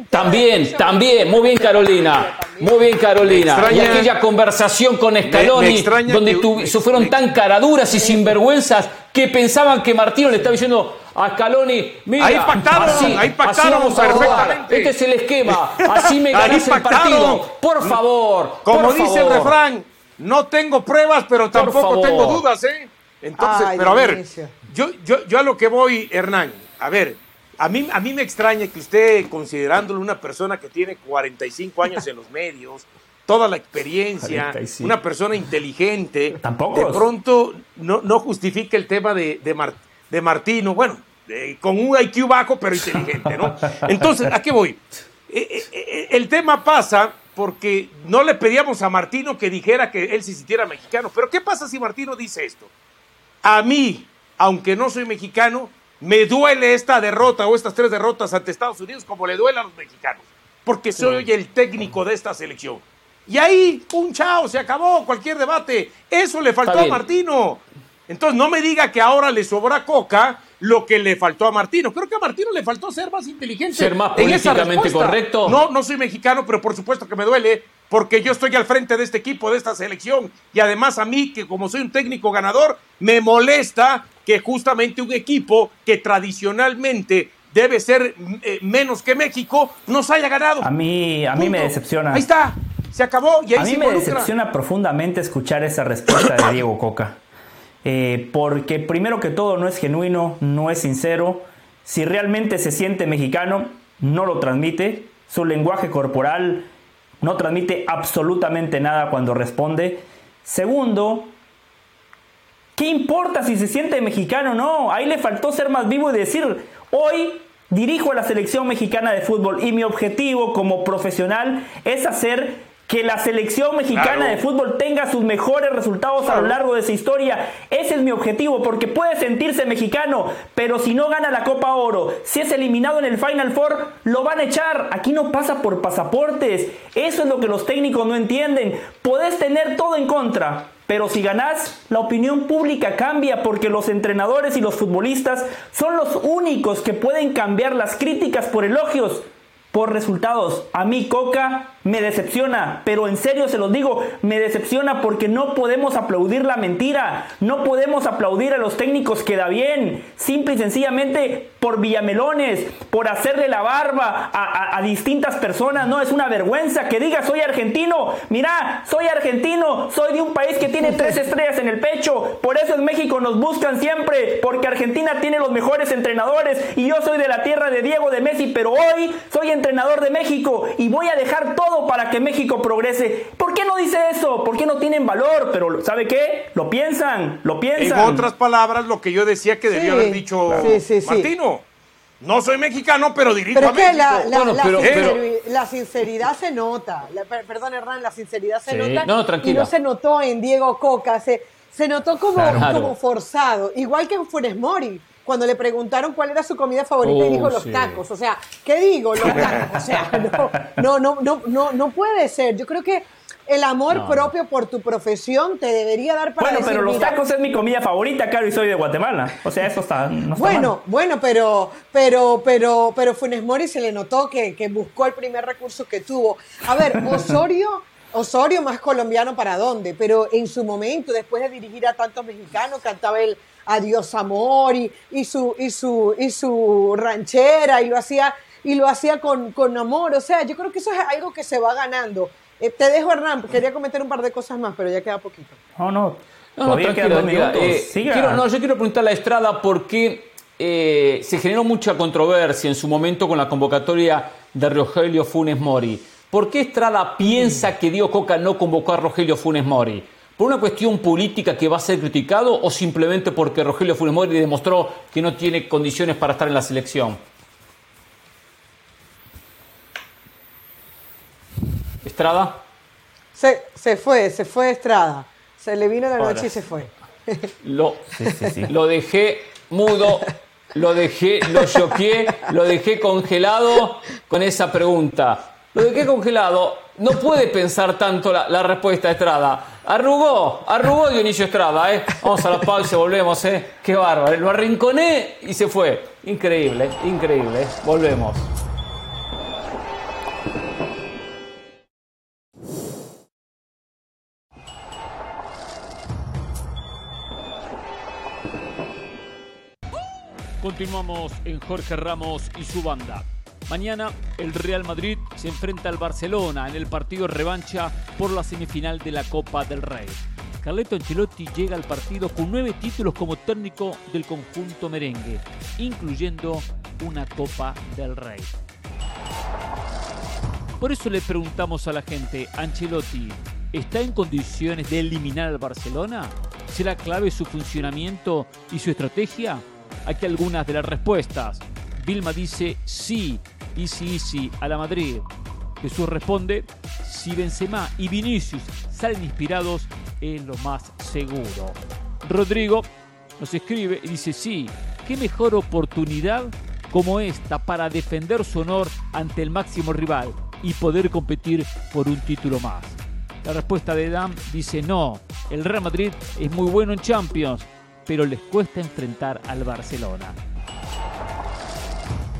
También, también. Muy bien, Carolina. Muy bien, Carolina. y aquella conversación con Scaloni, donde fueron tan caraduras y sinvergüenzas que pensaban que Martino le estaba diciendo a Scaloni, mira, ahí pactaron, así, ahí pactaron perfectamente. Este es el esquema, <laughs> así me ganas el partido. Por favor. Como dice el refrán, no tengo pruebas, pero tampoco tengo dudas, ¿eh? Entonces, pero a ver, yo, yo, yo a lo que voy, Hernán, a ver, a mí, a mí me extraña que usted, considerándolo una persona que tiene 45 años en los medios, toda la experiencia, una persona inteligente, de pronto no, no justifica el tema de, de, Martino, bueno, con un IQ bajo pero inteligente, ¿no? Entonces, ¿a qué voy? E, e, e, el tema pasa porque no le pedíamos a Martino que dijera que él se sintiera mexicano, pero ¿qué pasa si Martino dice esto? A mí, aunque no soy mexicano, me duele esta derrota o estas tres derrotas ante Estados Unidos como le duele a los mexicanos, porque soy el técnico de esta selección. Y ahí, un chao, se acabó cualquier debate. Eso le faltó a Martino. Entonces no me diga que ahora le sobra Coca lo que le faltó a Martino. Creo que a Martino le faltó ser más inteligente. Ser más políticamente correcto. No, no soy mexicano, pero por supuesto que me duele porque yo estoy al frente de este equipo, de esta selección. Y además a mí, que como soy un técnico ganador, me molesta que justamente un equipo que tradicionalmente debe ser eh, menos que México nos haya ganado. A mí, a mí me decepciona. Ahí está, se acabó y ahí A mí me decepciona profundamente escuchar esa respuesta de Diego Coca. Eh, porque primero que todo no es genuino, no es sincero. Si realmente se siente mexicano, no lo transmite. Su lenguaje corporal no transmite absolutamente nada cuando responde. Segundo, ¿qué importa si se siente mexicano o no? Ahí le faltó ser más vivo y decir, hoy dirijo a la selección mexicana de fútbol y mi objetivo como profesional es hacer que la selección mexicana de fútbol tenga sus mejores resultados a lo largo de su historia. Ese es mi objetivo, porque puede sentirse mexicano, pero si no gana la Copa Oro, si es eliminado en el Final Four, lo van a echar. Aquí no pasa por pasaportes. Eso es lo que los técnicos no entienden. Podés tener todo en contra, pero si ganás, la opinión pública cambia porque los entrenadores y los futbolistas son los únicos que pueden cambiar las críticas por elogios por resultados. A mí Coca me decepciona, pero en serio se los digo, me decepciona porque no podemos aplaudir la mentira, no podemos aplaudir a los técnicos que da bien, simple y sencillamente por villamelones, por hacerle la barba a, distintas personas, no es una vergüenza que diga soy argentino, mira, soy argentino, soy de un país que tiene tres <laughs> estrellas en el pecho, por eso en México nos buscan siempre, porque Argentina tiene los mejores entrenadores. Y yo soy de la tierra de Diego de Messi, pero hoy soy en entrenador de México. Y voy a dejar todo para que México progrese. ¿Por qué no dice eso? ¿Por qué no tienen valor? Pero ¿sabe qué? Lo piensan, lo piensan. En otras palabras, lo que yo decía que debió haber dicho Martino. No soy mexicano, pero dirijo pero a México. La, la, la, sinceridad se nota. perdón, Hernán, la sinceridad se nota. No, tranquilo. Y no se notó en Diego Coca. Se, se notó como, como forzado. Igual que en Funes Mori cuando le preguntaron cuál era su comida favorita y dijo oh, los tacos. O sea, ¿qué digo? Los <laughs> tacos. O sea, no, no, no, no, no puede ser. Yo creo que el amor propio por tu profesión te debería dar para Bueno, pero los tacos es mi comida favorita, claro, y soy de Guatemala. O sea, eso está, Bueno, bueno, pero pero pero pero Funes Mori se le notó que, que buscó el primer recurso que tuvo. A ver, Osorio Osorio más colombiano para dónde, pero en su momento, después de dirigir a tantos mexicanos, cantaba el Adiós Amor y, y, su, y, su, y su ranchera y lo hacía, y lo hacía con, con amor. O sea, yo creo que eso es algo que se va ganando. Eh, te dejo, Hernán, quería comentar un par de cosas más, pero ya queda poquito. No, no. No, no, eh, quiero, no, yo quiero preguntarle a Estrada por qué eh, se generó mucha controversia en su momento con la convocatoria de Rogelio Funes Mori. ¿Por qué Estrada piensa que Diego Coca no convocó a Rogelio Funes Mori? ¿Por una cuestión política que va a ser criticado o simplemente porque Rogelio Funes Mori demostró que no tiene condiciones para estar en la selección? ¿Estrada? Se, se fue, se fue Estrada. Se le vino la noche y se fue. <laughs> Lo, lo dejé mudo, lo dejé, lo choqué, lo dejé congelado con esa pregunta. Lo dejé congelado. No puede pensar tanto la, respuesta Estrada. Arrugó, arrugó Dionisio Estrada, ¿eh? Vamos a la pausa y volvemos, ¿eh? Qué bárbaro. Lo arrinconé y se fue. Increíble, increíble. Volvemos. Continuamos en Jorge Ramos y su banda. Mañana el Real Madrid se enfrenta al Barcelona en el partido revancha por la semifinal de la Copa del Rey. Carleto Ancelotti llega al partido con nueve títulos como técnico del conjunto merengue, incluyendo una Copa del Rey. Por eso le preguntamos a la gente, Ancelotti, ¿está en condiciones de eliminar al Barcelona? ¿Será clave su funcionamiento y su estrategia? Aquí algunas de las respuestas. Vilma dice sí, easy easy a la Madrid. Jesús responde, si Benzema y Vinicius salen inspirados es lo más seguro. Rodrigo nos escribe y dice sí, qué mejor oportunidad como esta para defender su honor ante el máximo rival y poder competir por un título más. La respuesta de Dam dice no, el Real Madrid es muy bueno en Champions, pero les cuesta enfrentar al Barcelona.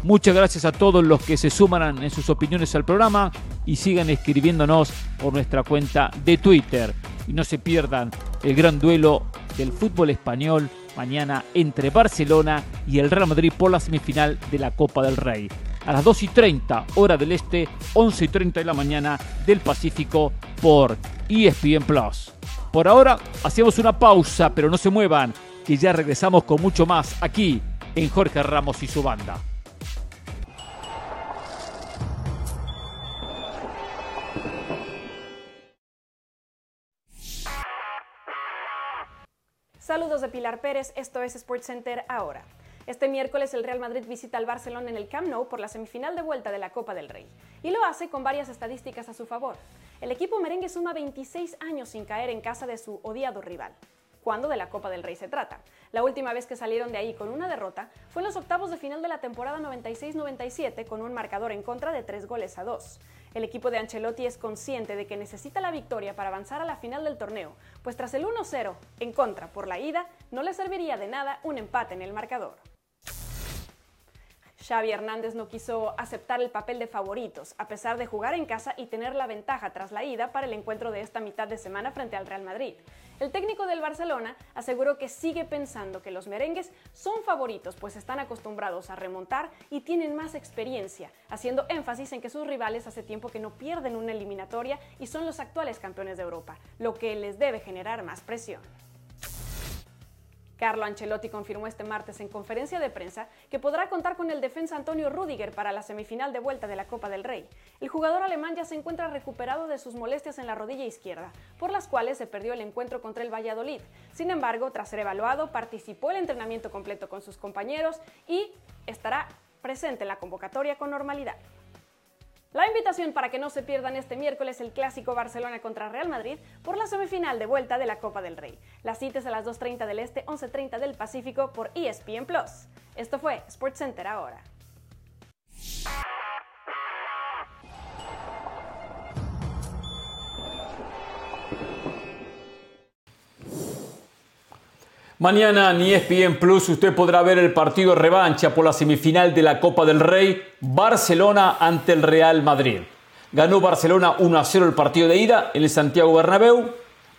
Muchas gracias a todos los que se suman en sus opiniones al programa y sigan escribiéndonos por nuestra cuenta de Twitter. Y no se pierdan el gran duelo del fútbol español mañana entre Barcelona y el Real Madrid por la semifinal de la Copa del Rey. A las 2 y 30 hora del este, 11 y 30 de la mañana del Pacífico por ESPN Plus. Por ahora hacemos una pausa, pero no se muevan, que ya regresamos con mucho más aquí en Jorge Ramos y su banda. Saludos de Pilar Pérez, esto es SportsCenter ahora. Este miércoles el Real Madrid visita al Barcelona en el Camp Nou por la semifinal de vuelta de la Copa del Rey. Y lo hace con varias estadísticas a su favor. El equipo merengue suma 26 años sin caer en casa de su odiado rival cuando de la Copa del Rey se trata. La última vez que salieron de ahí con una derrota fue en los octavos de final de la temporada 96-97 con un marcador en contra de 3 goles a 2. El equipo de Ancelotti es consciente de que necesita la victoria para avanzar a la final del torneo, pues tras el 1-0 en contra por la ida, no le serviría de nada un empate en el marcador. Xavi Hernández no quiso aceptar el papel de favoritos, a pesar de jugar en casa y tener la ventaja tras la ida para el encuentro de esta mitad de semana frente al Real Madrid. El técnico del Barcelona aseguró que sigue pensando que los merengues son favoritos, pues están acostumbrados a remontar y tienen más experiencia, haciendo énfasis en que sus rivales hace tiempo que no pierden una eliminatoria y son los actuales campeones de Europa, lo que les debe generar más presión. Carlo Ancelotti confirmó este martes en conferencia de prensa que podrá contar con el defensa Antonio Rudiger para la semifinal de vuelta de la Copa del Rey. El jugador alemán ya se encuentra recuperado de sus molestias en la rodilla izquierda, por las cuales se perdió el encuentro contra el Valladolid. Sin embargo, tras ser evaluado, participó el entrenamiento completo con sus compañeros y estará presente en la convocatoria con normalidad. La invitación para que no se pierdan este miércoles el clásico Barcelona contra Real Madrid por la semifinal de vuelta de la Copa del Rey. La cita es a las 2.30 del Este, 11.30 del Pacífico por ESPN Plus. Esto fue SportsCenter ahora. Mañana en ESPN Plus usted podrá ver el partido revancha por la semifinal de la Copa del Rey, Barcelona ante el Real Madrid. Ganó Barcelona 1 a 0 el partido de ida en el Santiago Bernabéu.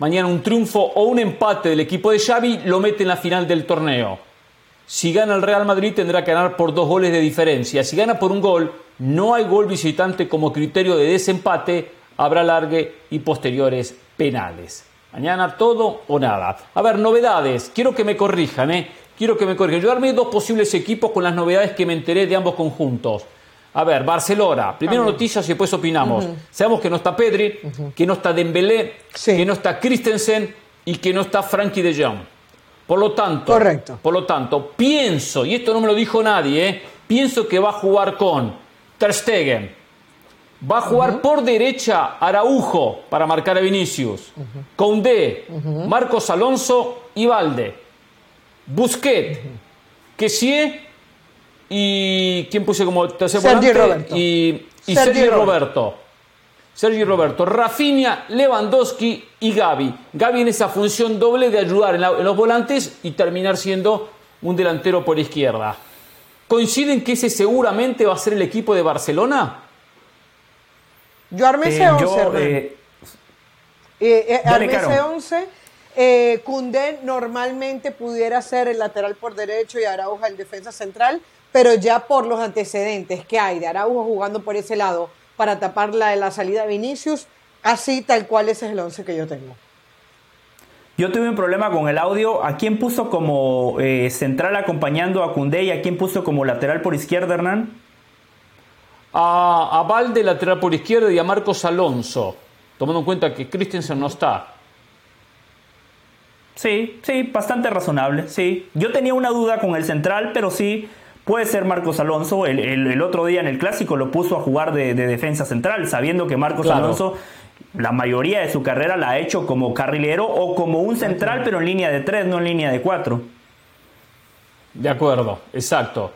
Mañana un triunfo o un empate del equipo de Xavi lo mete en la final del torneo. Si gana el Real Madrid tendrá que ganar por dos goles de diferencia. Si gana por un gol, no hay gol visitante como criterio de desempate, habrá largue y posteriores penales. Mañana todo o nada. A ver, novedades. Quiero que me corrijan, ¿eh? Quiero que me corrijan. Yo armé dos posibles equipos con las novedades que me enteré de ambos conjuntos. A ver, Barcelona. Primero noticias y después opinamos. Sabemos que no está Pedri, que no está Dembélé, que no está Christensen y que no está Frankie de Jong. Por lo tanto, Correcto. por lo tanto, pienso, y esto no me lo dijo nadie, ¿eh? pienso que va a jugar con Ter Stegen, Va a jugar por derecha Araujo para marcar a Vinicius. Condé, Marcos Alonso y Valde. Busquet, Kessie y. ¿Quién puse como tercer Sergi volante? Roberto. Y, y Sergi Sergi Roberto. Roberto. Sergi Roberto, Rafinha, Lewandowski y Gaby. Gaby en esa función doble de ayudar en, la- en los volantes y terminar siendo un delantero por izquierda. ¿Coinciden que ese seguramente va a ser el equipo de Barcelona? Yo armé Eh, ese 11. eh, Eh, eh, Dale, armé ese 11. Eh, Koundé normalmente pudiera ser el lateral por derecho y Araujo el defensa central, pero ya por los antecedentes que hay de Araujo jugando por ese lado para tapar la, la salida de Vinicius, así tal cual ese es el 11 que yo tengo. Yo tuve un problema con el audio. ¿A quién puso como eh, central acompañando a Cundé y a quién puso como lateral por izquierda, Hernán? A, a Valde, lateral por izquierda, y a Marcos Alonso, tomando en cuenta que Christensen no está. Sí, sí, bastante razonable, sí. Yo tenía una duda con el central, pero sí, puede ser Marcos Alonso. El, el- el otro día en el Clásico lo puso a jugar de, de defensa central, sabiendo que Marcos Claro. Alonso la mayoría de su carrera la ha hecho como carrilero o como un central, pero en línea de tres, no en línea de cuatro. De acuerdo, exacto.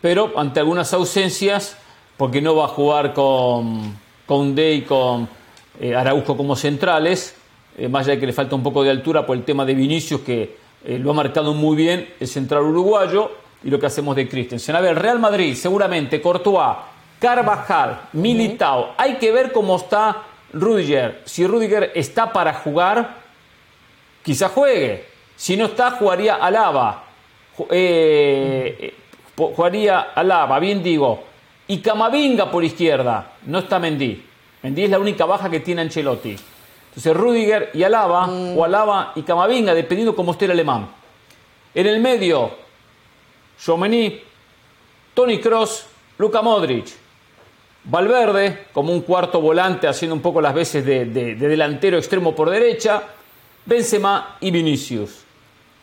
Pero ante algunas ausencias, porque no va a jugar con, con D y con eh, Araujo como centrales, eh, más allá de que le falta un poco de altura por el tema de Vinicius, que eh, lo ha marcado muy bien el central uruguayo, y lo que hacemos de Christensen. A ver, Real Madrid, seguramente, Courtois, Carvajal, Militao. Hay que ver cómo está Rudiger. Si Rudiger está para jugar, quizá juegue. Si no está, jugaría Alaba. Eh, jugaría Alaba, bien digo. Y Camavinga por izquierda. No está Mendy. Mendy es la única baja que tiene Ancelotti. Entonces Rudiger y Alaba, o Alaba y Camavinga, dependiendo cómo esté el alemán. En el medio, Jomení, Tony Cross, Luka Modric. Valverde, como un cuarto volante, haciendo un poco las veces de, de delantero extremo por derecha. Benzema y Vinicius.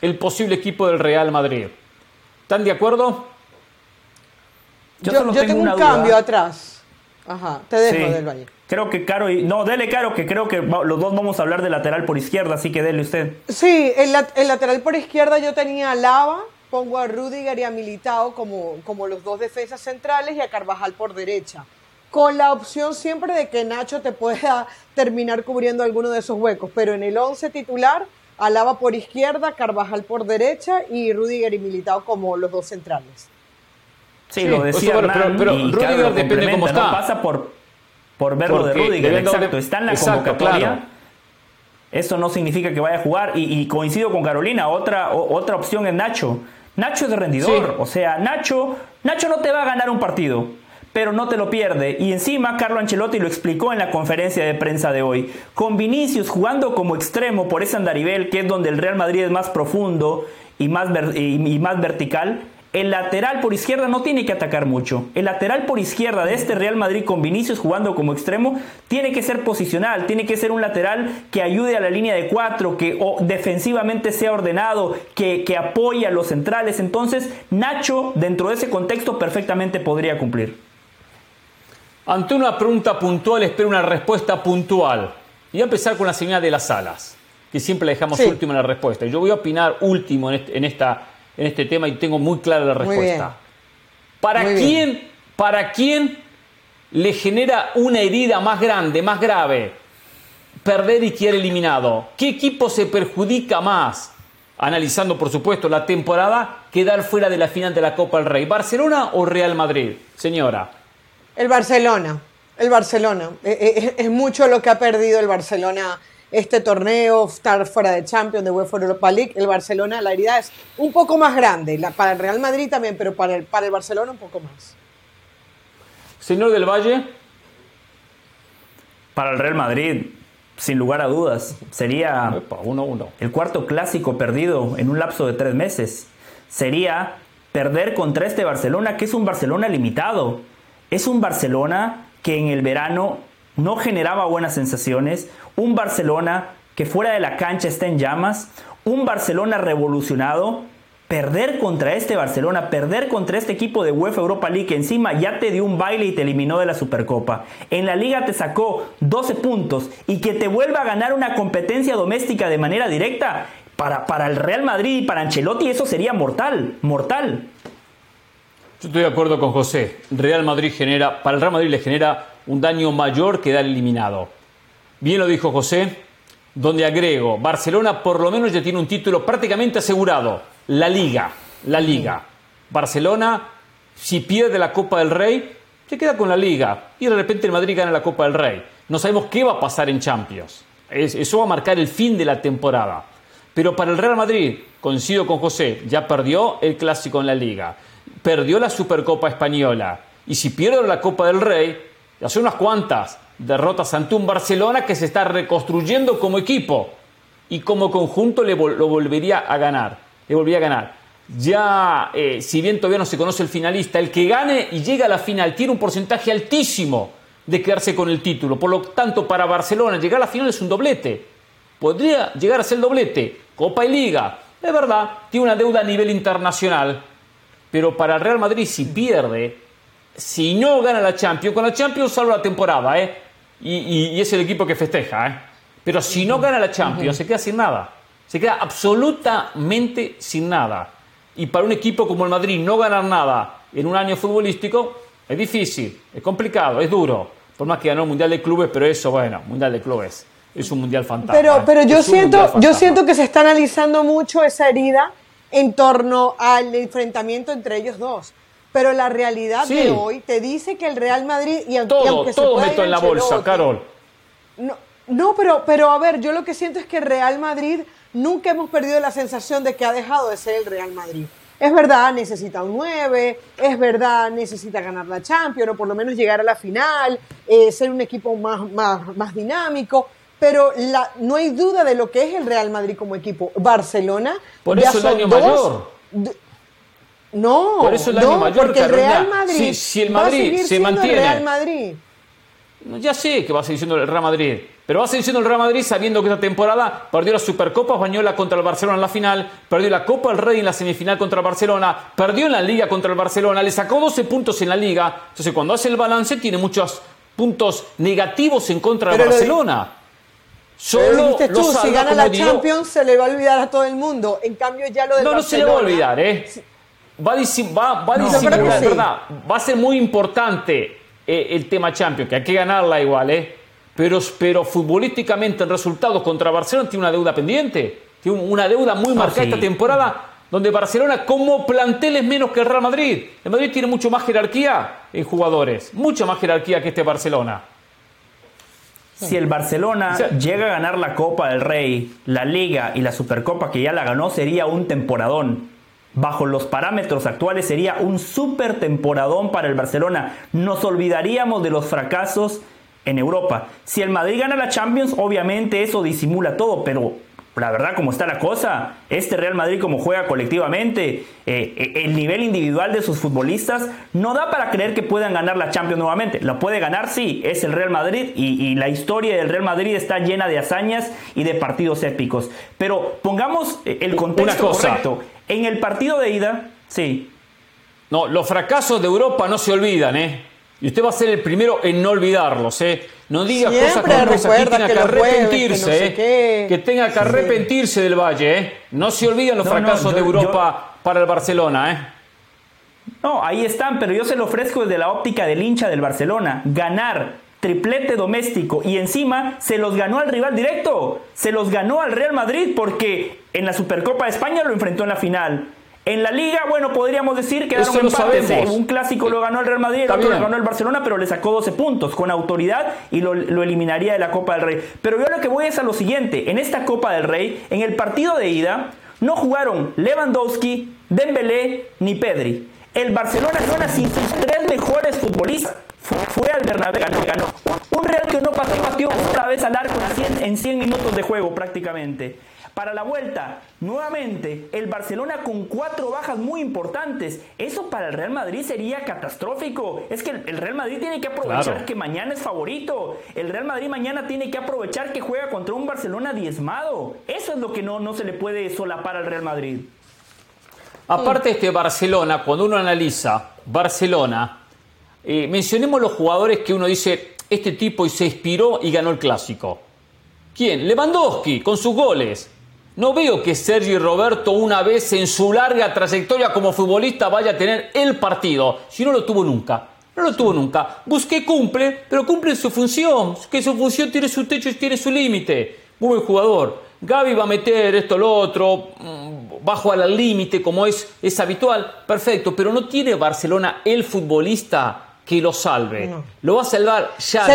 El posible equipo del Real Madrid. ¿Están de acuerdo? Yo, yo, tengo, un cambio atrás. Ajá, te dejo del Valle. Creo que Caro y. No, dele Caro, que creo que los dos vamos a hablar de lateral por izquierda, así que dele usted. Sí, el, el lateral por izquierda yo tenía a Lava, pongo a Rudiger y a Militao como, como los dos defensas centrales y a Carvajal por derecha. Con la opción siempre de que Nacho te pueda terminar cubriendo alguno de esos huecos. Pero en el 11 titular, Alaba por izquierda, Carvajal por derecha y Rudiger y Militao como los dos centrales. Sí, lo decía pero, Rudiger depende cómo está. Pasa por, por verlo de Rudiger, exacto. Está en la convocatoria. Eso no significa que vaya a jugar. Y, coincido con Carolina, otra, otra opción es Nacho. Nacho es de rendidor. O sea, Nacho, Nacho no te va a ganar un partido, pero no te lo pierde. Y encima Carlo Ancelotti lo explicó en la conferencia de prensa de hoy. Con Vinicius jugando como extremo por ese andarivel, que es donde el Real Madrid es más profundo y más, y más vertical, el lateral por izquierda no tiene que atacar mucho. El lateral por izquierda de este Real Madrid con Vinicius jugando como extremo tiene que ser posicional, tiene que ser un lateral que ayude a la línea de cuatro, que defensivamente sea ordenado, que, que apoye a los centrales. Entonces, Nacho, dentro de ese contexto, perfectamente podría cumplir. Ante una pregunta puntual, espero una respuesta puntual. Y voy a empezar con la señal de las alas, que siempre la dejamos última en la respuesta. Yo voy a opinar último en, este, en esta en este tema y tengo muy clara la respuesta. ¿Para quién, ¿Para quién le genera una herida más grande, más grave? Perder y quedar eliminado. ¿Qué equipo se perjudica más? Analizando, por supuesto, la temporada, quedar fuera de la final de la Copa del Rey. ¿Barcelona o Real Madrid, señora? El Barcelona. El Barcelona. Eh, eh, es mucho lo que ha perdido el Barcelona este torneo, estar fuera de Champions, de UEFA Europa League, el Barcelona, la herida es un poco más grande, para el Real Madrid también, pero para el, para el Barcelona un poco más. Señor del Valle. Para el Real Madrid, sin lugar a dudas, sería el cuarto clásico perdido en un lapso de tres meses. Sería perder contra este Barcelona, que es un Barcelona limitado. Es un Barcelona que en el verano no generaba buenas sensaciones, un Barcelona que fuera de la cancha está en llamas, un Barcelona revolucionado, perder contra este Barcelona, perder contra este equipo de UEFA Europa League que encima ya te dio un baile y te eliminó de la Supercopa. En la liga te sacó 12 puntos y que te vuelva a ganar una competencia doméstica de manera directa, para, para el Real Madrid y para Ancelotti eso sería mortal, mortal. Yo estoy de acuerdo con José. Real Madrid genera, para el Real Madrid le genera un daño mayor que dar eliminado. Bien lo dijo José, donde agrego, Barcelona por lo menos ya tiene un título prácticamente asegurado, la Liga, la Liga. Barcelona, si pierde la Copa del Rey, se queda con la Liga y de repente el Madrid gana la Copa del Rey. No sabemos qué va a pasar en Champions. Eso va a marcar el fin de la temporada. Pero para el Real Madrid, coincido con José, ya perdió el clásico en la Liga, perdió la Supercopa Española y si pierde la Copa del Rey, hace unas cuantas derrotas ante un Barcelona que se está reconstruyendo como equipo y como conjunto le lo volvería a ganar. Le volvería a ganar. Ya, eh, si bien todavía no se conoce el finalista, el que gane y llega a la final tiene un porcentaje altísimo de quedarse con el título. Por lo tanto, para Barcelona llegar a la final es un doblete. Podría llegar a ser el doblete. Copa y Liga. Es verdad, tiene una deuda a nivel internacional. Pero para el Real Madrid, si pierde, si no gana la Champions, con la Champions salva la temporada, ¿eh? Y, es el equipo que festeja, ¿eh? Pero si no gana la Champions, se queda sin nada. Se queda absolutamente sin nada. Y para un equipo como el Madrid no ganar nada en un año futbolístico es difícil, es complicado, es duro. Por más que ganó el Mundial de Clubes, pero eso, bueno, Mundial de Clubes es un Mundial fantástico. Pero, pero yo, siento, yo siento que se está analizando mucho esa herida en torno al enfrentamiento entre ellos dos. Pero la realidad de hoy te dice que el Real Madrid y, todo, aunque todo meto en la bolsa, Carol. No, no, pero, pero a ver, yo lo que siento es que el Real Madrid nunca hemos perdido la sensación de que ha dejado de ser el Real Madrid. Es verdad, necesita un 9, es verdad, necesita ganar la Champions o por lo menos llegar a la final, eh, ser un equipo más, más, más dinámico, pero la, no hay duda de lo que es el Real Madrid como equipo. Barcelona. Por eso el año mayor. No, por eso el año mayor, porque el Real Madrid. Si, el Madrid se mantiene. El Real Madrid. Ya sé que va a seguir siendo el Real Madrid, pero va a seguir siendo el Real Madrid sabiendo que esta temporada perdió la Supercopa Española contra el Barcelona en la final, perdió la Copa del Rey en la semifinal contra el Barcelona, perdió en la Liga contra el Barcelona, le sacó 12 puntos en la Liga. Entonces, cuando hace el balance, tiene muchos puntos negativos en contra del Barcelona. Solo tú, si gana la Champions se le va a olvidar a todo el mundo. En cambio ya lo del No, no se le va a olvidar, ¿eh? Va a, va, va, disimular, ¿verdad? Va a ser muy importante eh, el tema Champions, que hay que ganarla igual, ¿eh? Pero, pero futbolísticamente el resultado contra Barcelona tiene una deuda pendiente. Tiene una deuda muy marcada esta temporada, donde Barcelona como plantel es menos que el Real Madrid. El Madrid tiene mucho más jerarquía en jugadores, mucha más jerarquía que este Barcelona. Si el Barcelona llega a ganar la Copa del Rey, la Liga y la Supercopa que ya la ganó, sería un temporadón. Bajo los parámetros actuales sería un super temporadón para el Barcelona. Nos olvidaríamos de los fracasos en Europa. Si el Madrid gana la Champions, obviamente eso disimula todo, pero la verdad, como está la cosa, este Real Madrid como juega colectivamente, eh, eh, el nivel individual de sus futbolistas no da para creer que puedan ganar la Champions nuevamente. Lo puede ganar, sí, es el Real Madrid y, la historia del Real Madrid está llena de hazañas y de partidos épicos. Pero pongamos eh, el contexto correcto. En el partido de ida, sí. No, los fracasos de Europa no se olvidan, ¿eh? Y usted va a ser el primero en no olvidarlos, ¿eh? No diga cosas como esa, que tenga que, arrepentirse, ¿eh? que, tenga que arrepentirse del Valle, ¿eh? No se olviden los fracasos de Europa para el Barcelona, ¿eh? No, ahí están, pero yo se lo ofrezco desde la óptica del hincha del Barcelona. Ganar triplete doméstico y encima se los ganó al rival directo. Se los ganó al Real Madrid porque en la Supercopa de España lo enfrentó en la final. En la liga, bueno, podríamos decir que Eso empates. Un clásico lo ganó el Real Madrid, el otro lo ganó el Barcelona, pero le sacó 12 puntos con autoridad y lo, eliminaría de la Copa del Rey. Pero yo lo que voy es a lo siguiente. En esta Copa del Rey, en el partido de ida, no jugaron Lewandowski, Dembélé ni Pedri. El Barcelona sin sus tres mejores futbolistas. Fue al Bernabéu, ganó, ganó. Un Real que no pasó, partió otra vez al arco en 100, en 100 minutos de juego prácticamente. Para la vuelta, nuevamente, el Barcelona con cuatro bajas muy importantes. Eso para el Real Madrid sería catastrófico. Es que el Real Madrid tiene que aprovechar que mañana es favorito. El Real Madrid mañana tiene que aprovechar que juega contra un Barcelona diezmado. Eso es lo que no, no se le puede solapar al Real Madrid. Aparte este Barcelona, cuando uno analiza Barcelona, eh, mencionemos los jugadores que uno dice, este tipo se inspiró y ganó el clásico. ¿Quién? Lewandowski, con sus goles. No veo que Sergi Roberto una vez en su larga trayectoria como futbolista vaya a tener el partido, si no lo tuvo nunca. No lo tuvo nunca. Busqué cumple, pero cumple su función, que su función tiene su techo y tiene su límite. Muy buen jugador. Gaby va a meter esto, lo otro, mm, bajo al límite como es, es habitual, perfecto, pero no tiene Barcelona el futbolista que lo salve. Lo va a salvar ya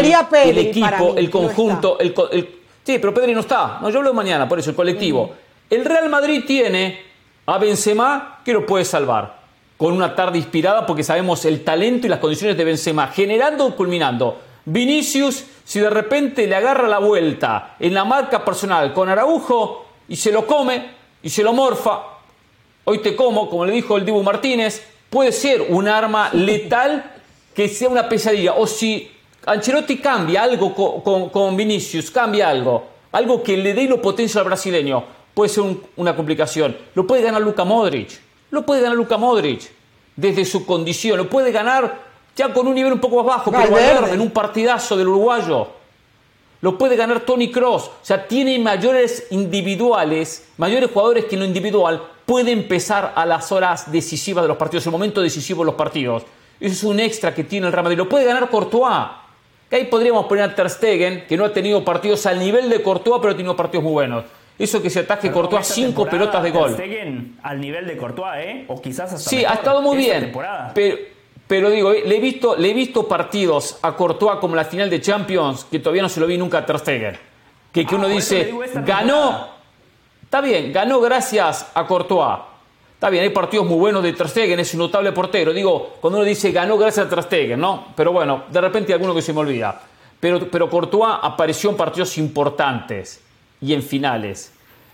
el equipo, el conjunto, el, el Sí, pero Pedri no está. No, yo hablo mañana, por eso, el colectivo. El Real Madrid tiene a Benzema que lo puede salvar. Con una tarde inspirada porque sabemos el talento y las condiciones de Benzema. Generando o culminando. Vinicius, si de repente le agarra la vuelta en la marca personal con Araujo y se lo come y se lo morfa, hoy te como, como le dijo el Dibu Martínez, puede ser un arma <laughs> letal que sea una pesadilla. O si Ancelotti cambia algo con, Vinicius, cambia algo, algo que le dé lo potencia al brasileño, puede ser una complicación. Lo puede ganar Luka Modric, lo puede ganar Luka Modric desde su condición, lo puede ganar ya con un nivel un poco más bajo, pero en un partidazo del uruguayo. lo puede ganar Tony Cross. O sea, tiene mayores individuales, mayores jugadores que en lo individual puede empezar a las horas decisivas de los partidos, el momento decisivo de los partidos. Eso es un extra que tiene el Real Madrid. Lo puede ganar Courtois. Que ahí podríamos poner a Ter Stegen, que no ha tenido partidos al nivel de Courtois, pero ha tenido partidos muy buenos. Eso que se ataque Courtois cinco pelotas de gol. Stegen al nivel de Courtois, ¿eh? O quizás hasta Sí, ha estado muy bien. Pero, pero digo, le he, visto, le he visto partidos a Courtois como la final de Champions que todavía no se lo vi nunca a Ter Stegen. Que, que uno Ah, dice, ganó, está bien, ganó gracias a Courtois. Está bien, hay partidos muy buenos de Ter Stegen, es un notable portero. Digo, cuando uno dice ganó gracias a Ter Stegen, ¿no? Pero bueno, de repente hay alguno que se me olvida. Pero, pero Courtois apareció en partidos importantes y en finales.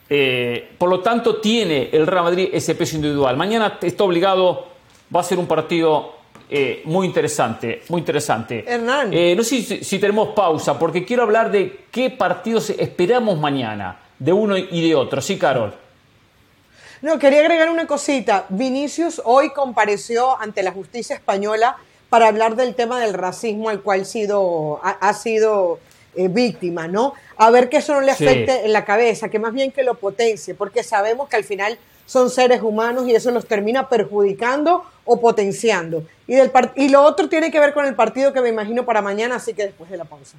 Eh, por lo tanto, tiene el Real Madrid ese peso individual. Mañana está obligado, va a ser un partido eh, muy interesante, muy interesante. Hernán. Eh, no sé si, si tenemos pausa, porque quiero hablar de qué partidos esperamos mañana, de uno y de otro. Sí, Carol. No, quería agregar una cosita. Vinicius hoy compareció ante la justicia española para hablar del tema del racismo al cual sido, ha, ha sido eh, víctima, ¿no? A ver que eso no le Sí. afecte en la cabeza, que más bien que lo potencie, porque sabemos que al final son seres humanos y eso los termina perjudicando o potenciando. Y, del y lo otro tiene que ver con el partido que me imagino para mañana, así que después de la pausa.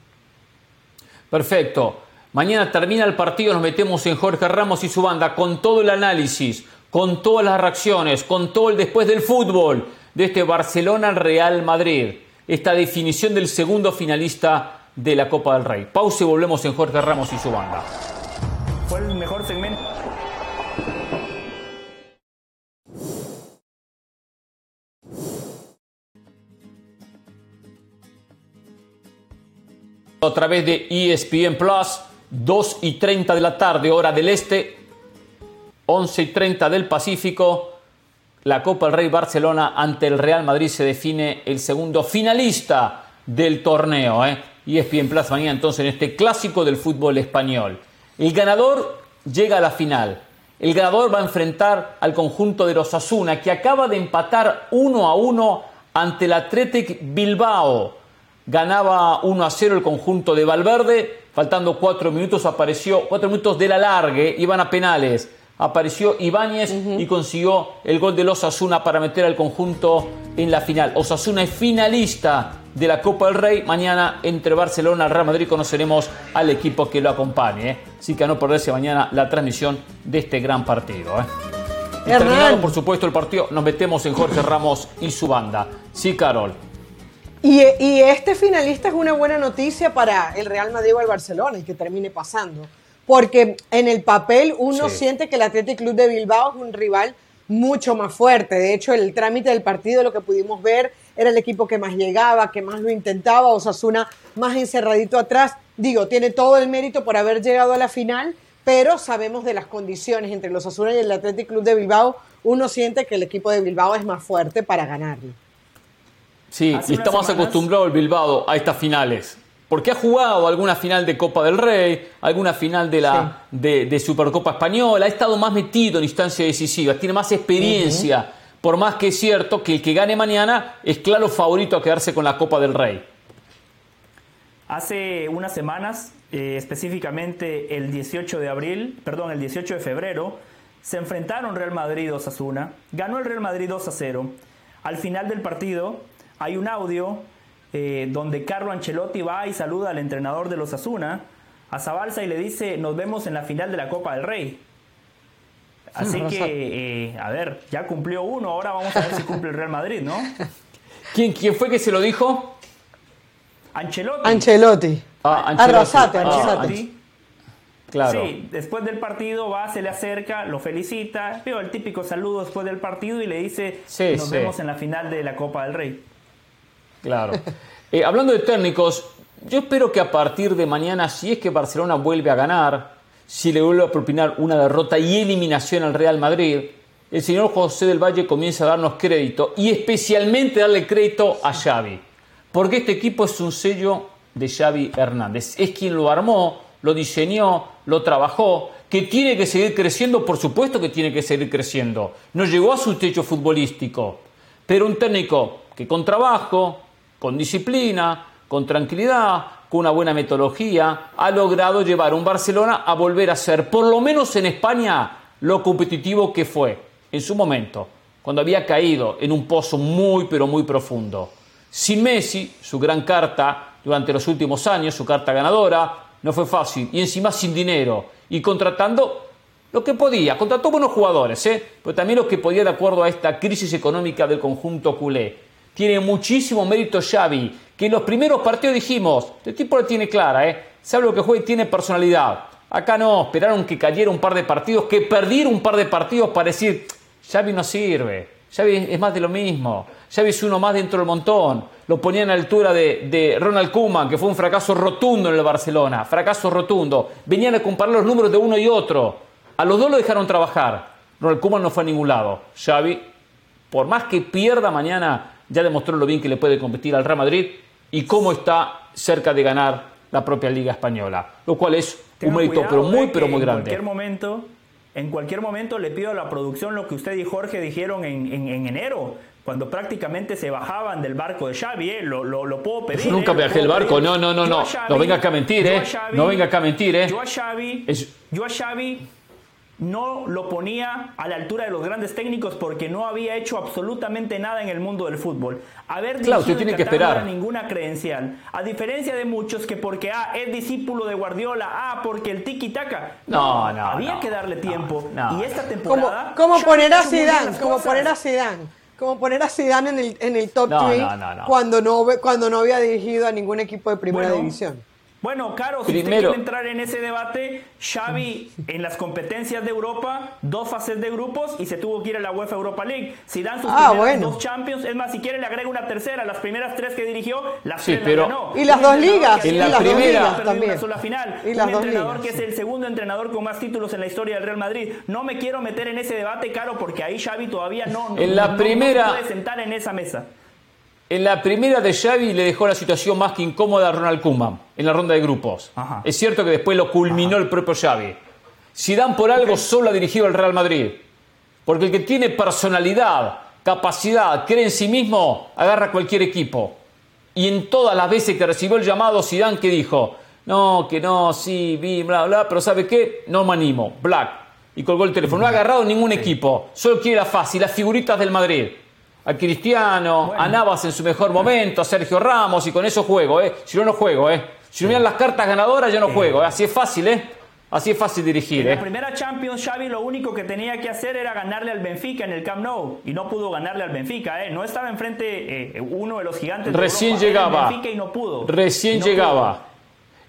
Perfecto. Mañana termina el partido, nos metemos en Jorge Ramos y su banda con todo el análisis, con todas las reacciones, con todo el después del fútbol de este Barcelona Real Madrid. Esta definición del segundo finalista de la Copa del Rey. Pausa y volvemos en Jorge Ramos y su banda. Fue el mejor segmento. a través de ESPN Plus, 2 y 30 de la tarde, hora del este, 11 y 30 del Pacífico. La Copa del Rey Barcelona ante el Real Madrid se define el segundo finalista del torneo. ¿eh? ESPN Plus mañana entonces en este clásico del fútbol español. El ganador llega a la final. El ganador va a enfrentar al conjunto de los Asuna que acaba de empatar 1 a 1 ante el Athletic Bilbao. Ganaba 1 a 0 el conjunto de Valverde. Faltando 4 minutos apareció, 4 minutos de la largue, iban a penales. Apareció Ibáñez y consiguió el gol de los Osasuna para meter al conjunto en la final. Osasuna es finalista de la Copa del Rey. Mañana entre Barcelona y Real Madrid conoceremos al equipo que lo acompañe. ¿eh? Así que a no perderse mañana la transmisión de este gran partido. ¿eh? Y terminado, por supuesto, el partido, nos metemos en Jorge Ramos y su banda. Sí, Carol. Y, y este finalista es una buena noticia para el Real Madrid o el Barcelona y que termine pasando. Porque en el papel uno Sí. siente que el Athletic Club de Bilbao es un rival mucho más fuerte. De hecho, el trámite del partido, lo que pudimos ver, era el equipo que más llegaba, que más lo intentaba. Osasuna más encerradito atrás. Digo, tiene todo el mérito por haber llegado a la final, pero sabemos de las condiciones entre los Osasuna y el Athletic Club de Bilbao. Uno siente que el equipo de Bilbao es más fuerte para ganarle. Sí, Hace y estamos semanas- acostumbrados el Bilbao a estas finales. Porque ha jugado alguna final de Copa del Rey, alguna final de la de, de Supercopa Española, ha estado más metido en instancias decisivas, tiene más experiencia. Por más que es cierto que el que gane mañana es claro favorito a quedarse con la Copa del Rey. Hace unas semanas, eh, específicamente el 18 de abril, perdón, el 18 de febrero, se enfrentaron Real Madrid 2 a 1. Ganó el Real Madrid 2 a 0. Al final del partido hay un audio eh, donde Carlo Ancelotti va y saluda al entrenador de los Asuna, a Zabalza, y le dice, nos vemos en la final de la Copa del Rey. Así <laughs> que, eh, a ver, ya cumplió uno, ahora vamos a ver si cumple el Real Madrid, ¿no? <laughs> ¿Quién, quién fue que se lo dijo? Ancelotti. Ancelotti. Ah, Ancelotti. Arrasate, Ah, Arrasate. Claro. Sí, después del partido va, se le acerca, lo felicita, veo el típico saludo después del partido y le dice, Sí, nos sí. vemos en la final de la Copa del Rey. Claro. Eh, hablando de técnicos, yo espero que a partir de mañana, si es que Barcelona vuelve a ganar, si le vuelve a propinar una derrota y eliminación al Real Madrid, el señor José del Valle comienza a darnos crédito y especialmente darle crédito a Xavi. Porque este equipo es un sello de Xavi Hernández. Es quien lo armó, lo diseñó, lo trabajó, que tiene que seguir creciendo, por supuesto que tiene que seguir creciendo. No llegó a su techo futbolístico, pero un técnico que con trabajo, con disciplina, con tranquilidad, con una buena metodología, ha logrado llevar a un Barcelona a volver a ser, por lo menos en España, lo competitivo que fue en su momento, cuando había caído en un pozo muy pero muy profundo. Sin Messi, su gran carta durante los últimos años, su carta ganadora, no fue fácil, y encima sin dinero, y contratando lo que podía, contrató buenos jugadores, ¿eh? pero también lo que podía de acuerdo a esta crisis económica del conjunto culé. Tiene muchísimo mérito Xavi, que en los primeros partidos dijimos, este tipo lo tiene clara, ¿eh? sabe lo que juega y tiene personalidad. Acá no, esperaron que cayera un par de partidos, que perdiera un par de partidos para decir, Xavi no sirve, Xavi es más de lo mismo, Xavi es uno más dentro del montón. Lo ponían a la altura de, Ronald Koeman, que fue un fracaso rotundo en el Barcelona, fracaso rotundo. Venían a comparar los números de uno y otro. A los dos lo dejaron trabajar. Ronald Koeman no fue a ningún lado. Xavi, por más que pierda mañana, ya demostró lo bien que le puede competir al Real Madrid y cómo está cerca de ganar la propia Liga Española. Lo cual es un mérito, pero muy, pero muy grande. En cualquier momento, en cualquier momento le pido a la producción lo que usted y Jorge dijeron en, en, enero cuando prácticamente se bajaban del barco de Xavi, ¿eh? lo, lo, puedo pedir. Yo nunca ¿eh? viajé el barco, no, no, no, no. no venga acá a mentir, ¿eh? no venga acá a mentir, ¿eh? Yo a Xavi, yo a Xavi no lo ponía a la altura de los grandes técnicos porque no había hecho absolutamente nada en el mundo del fútbol. Haber claro, usted tiene que esperar. No ninguna credencial. A diferencia de muchos que porque ah, es discípulo de Guardiola, ah, porque el tiki taka. No, no, había que darle tiempo. y esta temporada ¿Cómo, poner a Zidane, como poner a Zidane. Como poner a Zidane en el, en el top 3 cuando no cuando no había dirigido a ningún equipo de primera división. Bueno, Caro, si usted quiere entrar en ese debate, Xavi en las competencias de Europa, dos fases de grupos y se tuvo que ir a la UEFA Europa League. Si dan sus ah, dos Champions, es más, si quiere le agrega una tercera, las primeras tres que dirigió, las sí, tres pero... ganó. Y las dos ligas, en la primera también. Una sola final. Y las Un dos entrenador ligas. que es el segundo entrenador con más títulos en la historia del Real Madrid. No me quiero meter en ese debate, Caro, porque ahí Xavi todavía no, en la primera... no puede sentar en esa mesa. En la primera de Xavi le dejó la situación más que incómoda a Ronald Koeman en la ronda de grupos. Es cierto que después lo culminó el propio Xavi. dan por algo solo ha dirigido al Real Madrid. Porque el que tiene personalidad, capacidad, cree en sí mismo, agarra cualquier equipo. Y en todas las veces que recibió el llamado, Zidane que dijo, no, que no, sí, vi, bla, bla, pero ¿sabe qué? No me animo, Black. Y colgó el teléfono. No ha agarrado ningún equipo, solo quiere la fácil, las figuritas del Madrid a Cristiano, a Navas en su mejor momento, a Sergio Ramos y con eso juego, ¿eh? Si no, no juego, ¿eh? Si no miran las cartas ganadoras, yo no juego. ¿eh? Así es fácil, ¿eh? Así es fácil dirigir. En la ¿eh? primera Champions, Xavi lo único que tenía que hacer era ganarle al Benfica en el Camp Nou. Y no pudo ganarle al Benfica. ¿eh? No estaba enfrente eh, uno de los gigantes Recién llegaba. y no pudo. Recién llegaba.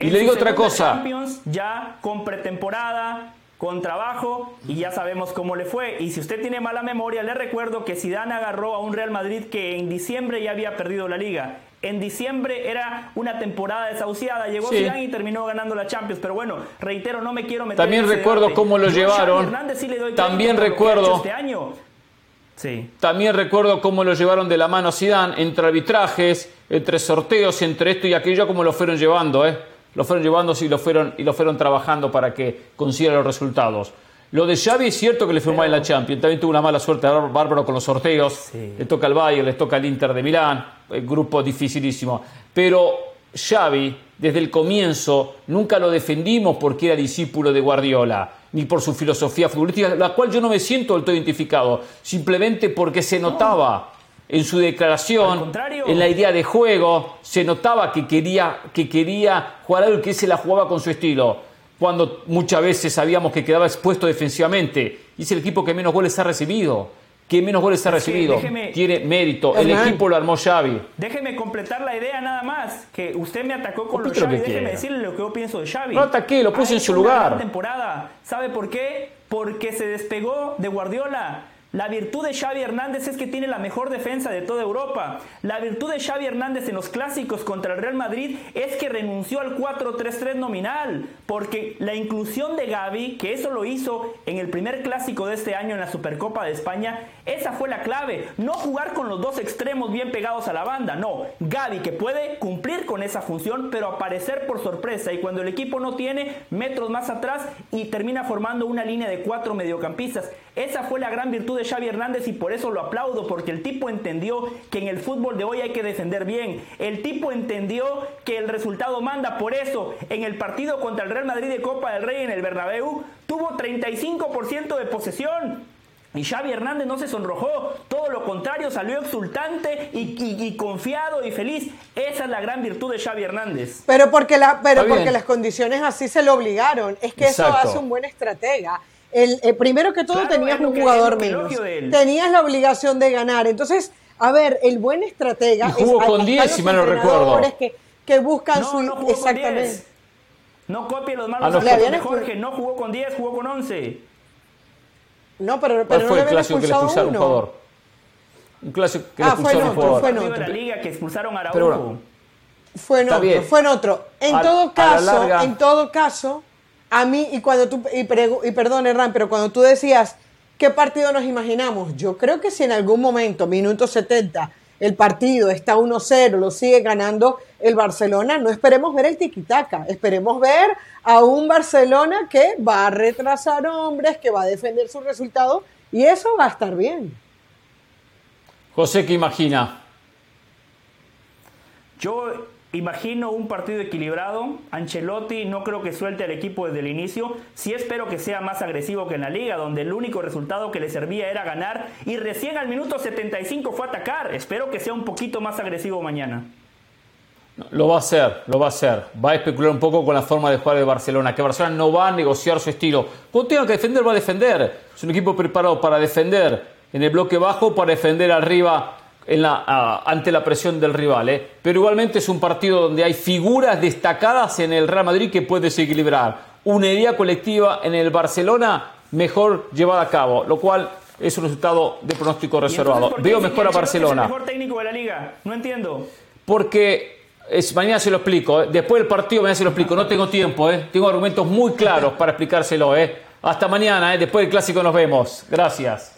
Y le digo otra cosa. Champions, ya con pretemporada, con trabajo y ya sabemos cómo le fue. Y si usted tiene mala memoria, le recuerdo que Zidane agarró a un Real Madrid que en diciembre ya había perdido la liga. En diciembre era una temporada desahuciada, llegó Zidane y terminó ganando la Champions. Pero bueno, reitero, no me quiero meter También en recuerdo cómo lo llevaron. También recuerdo este año. Sí. También recuerdo cómo lo llevaron de la mano Zidane entre arbitrajes, entre sorteos, entre esto y aquello, como lo fueron llevando, ¿eh? Lo fueron llevando y lo fueron, y lo fueron trabajando para que consiguiera los resultados. Lo de Xavi es cierto que le fue mal en la Champions, también tuvo una mala suerte bárbaro con los sorteos, le toca al Bayern, le toca al Inter de Milán, el grupo dificilísimo. Pero Xavi, desde el comienzo, nunca lo defendimos porque era discípulo de Guardiola, ni por su filosofía futbolística, la cual yo no me siento del todo identificado, simplemente porque se notaba en su declaración, en la idea de juego, se notaba que quería, que quería jugar algo que se la jugaba con su estilo. Cuando muchas veces sabíamos que quedaba expuesto defensivamente. Y es el equipo que menos goles ha recibido. Que menos goles ha recibido. Tiene mérito. El equipo lo armó Xavi. Déjeme completar la idea nada más. Que usted me atacó con los Xavi. Déjeme decirle lo que yo pienso de Xavi. No ataqué, lo puse en su lugar. temporada. ¿Sabe por qué? Porque se despegó de Guardiola la virtud de Xavi Hernández es que tiene la mejor defensa de toda Europa. La virtud de Xavi Hernández en los clásicos contra el Real Madrid es que renunció al 4-3-3 nominal, porque la inclusión de Gaby, que eso lo hizo en el primer clásico de este año en la Supercopa de España, esa fue la clave. No jugar con los dos extremos bien pegados a la banda, no. Gaby que puede cumplir con esa función, pero aparecer por sorpresa y cuando el equipo no tiene metros más atrás y termina formando una línea de cuatro mediocampistas. Esa fue la gran virtud de Xavi Hernández y por eso lo aplaudo, porque el tipo entendió que en el fútbol de hoy hay que defender bien. El tipo entendió que el resultado manda. Por eso, en el partido contra el Real Madrid de Copa del Rey en el Bernabéu, tuvo 35% de posesión. Y Xavi Hernández no se sonrojó, todo lo contrario, salió exultante y, confiado y feliz. Esa es la gran virtud de Xavi Hernández. Pero porque, la, pero porque las condiciones así se lo obligaron. Es que eso hace un buen estratega. El, eh, primero que todo tenías un jugador menos. Tenías la obligación de ganar. Entonces, a ver, el buen estratega. Y jugó con 10, si mal no recuerdo. Que, que buscan su. exactamente. No copie los malos ah, de Jorge, no jugó con 10, jugó con 11. No, pero, pero ¿Cuál fue el clásico que le expulsaron un jugador? Un clásico que le ah, expulsaron un jugador. Fue en otro. la liga que expulsaron a Araujo. fue en otro, fue en otro. En todo caso, en todo caso, a mí, y cuando tú, y, y perdón, Hernán, pero cuando tú decías, ¿qué partido nos imaginamos? Yo creo que si en algún momento, minuto 70, el partido está 1-0, lo sigue ganando el Barcelona, no esperemos ver el tiquitaca, esperemos ver a un Barcelona que va a retrasar hombres, que va a defender su resultado y eso va a estar bien. José, ¿qué imagina? Yo imagino un partido equilibrado. Ancelotti no creo que suelte al equipo desde el inicio. Sí espero que sea más agresivo que en la liga, donde el único resultado que le servía era ganar y recién al minuto 75 fue atacar. Espero que sea un poquito más agresivo mañana. Lo va a hacer, lo va a hacer. Va a especular un poco con la forma de jugar de Barcelona, que Barcelona no va a negociar su estilo. Cuando tenga que defender, va a defender. Es un equipo preparado para defender en el bloque bajo, para defender arriba ante la presión del rival. ¿eh? Pero igualmente es un partido donde hay figuras destacadas en el Real Madrid que puede desequilibrar. Una idea colectiva en el Barcelona mejor llevada a cabo, lo cual es un resultado de pronóstico reservado. Veo mejor a Barcelona. Es el mejor técnico de la liga, no entiendo. Porque es, mañana se lo explico. ¿eh? Después del partido mañana se lo explico. No tengo tiempo. ¿eh? Tengo argumentos muy claros para explicárselo. ¿eh? Hasta mañana. ¿eh? Después del clásico nos vemos. Gracias.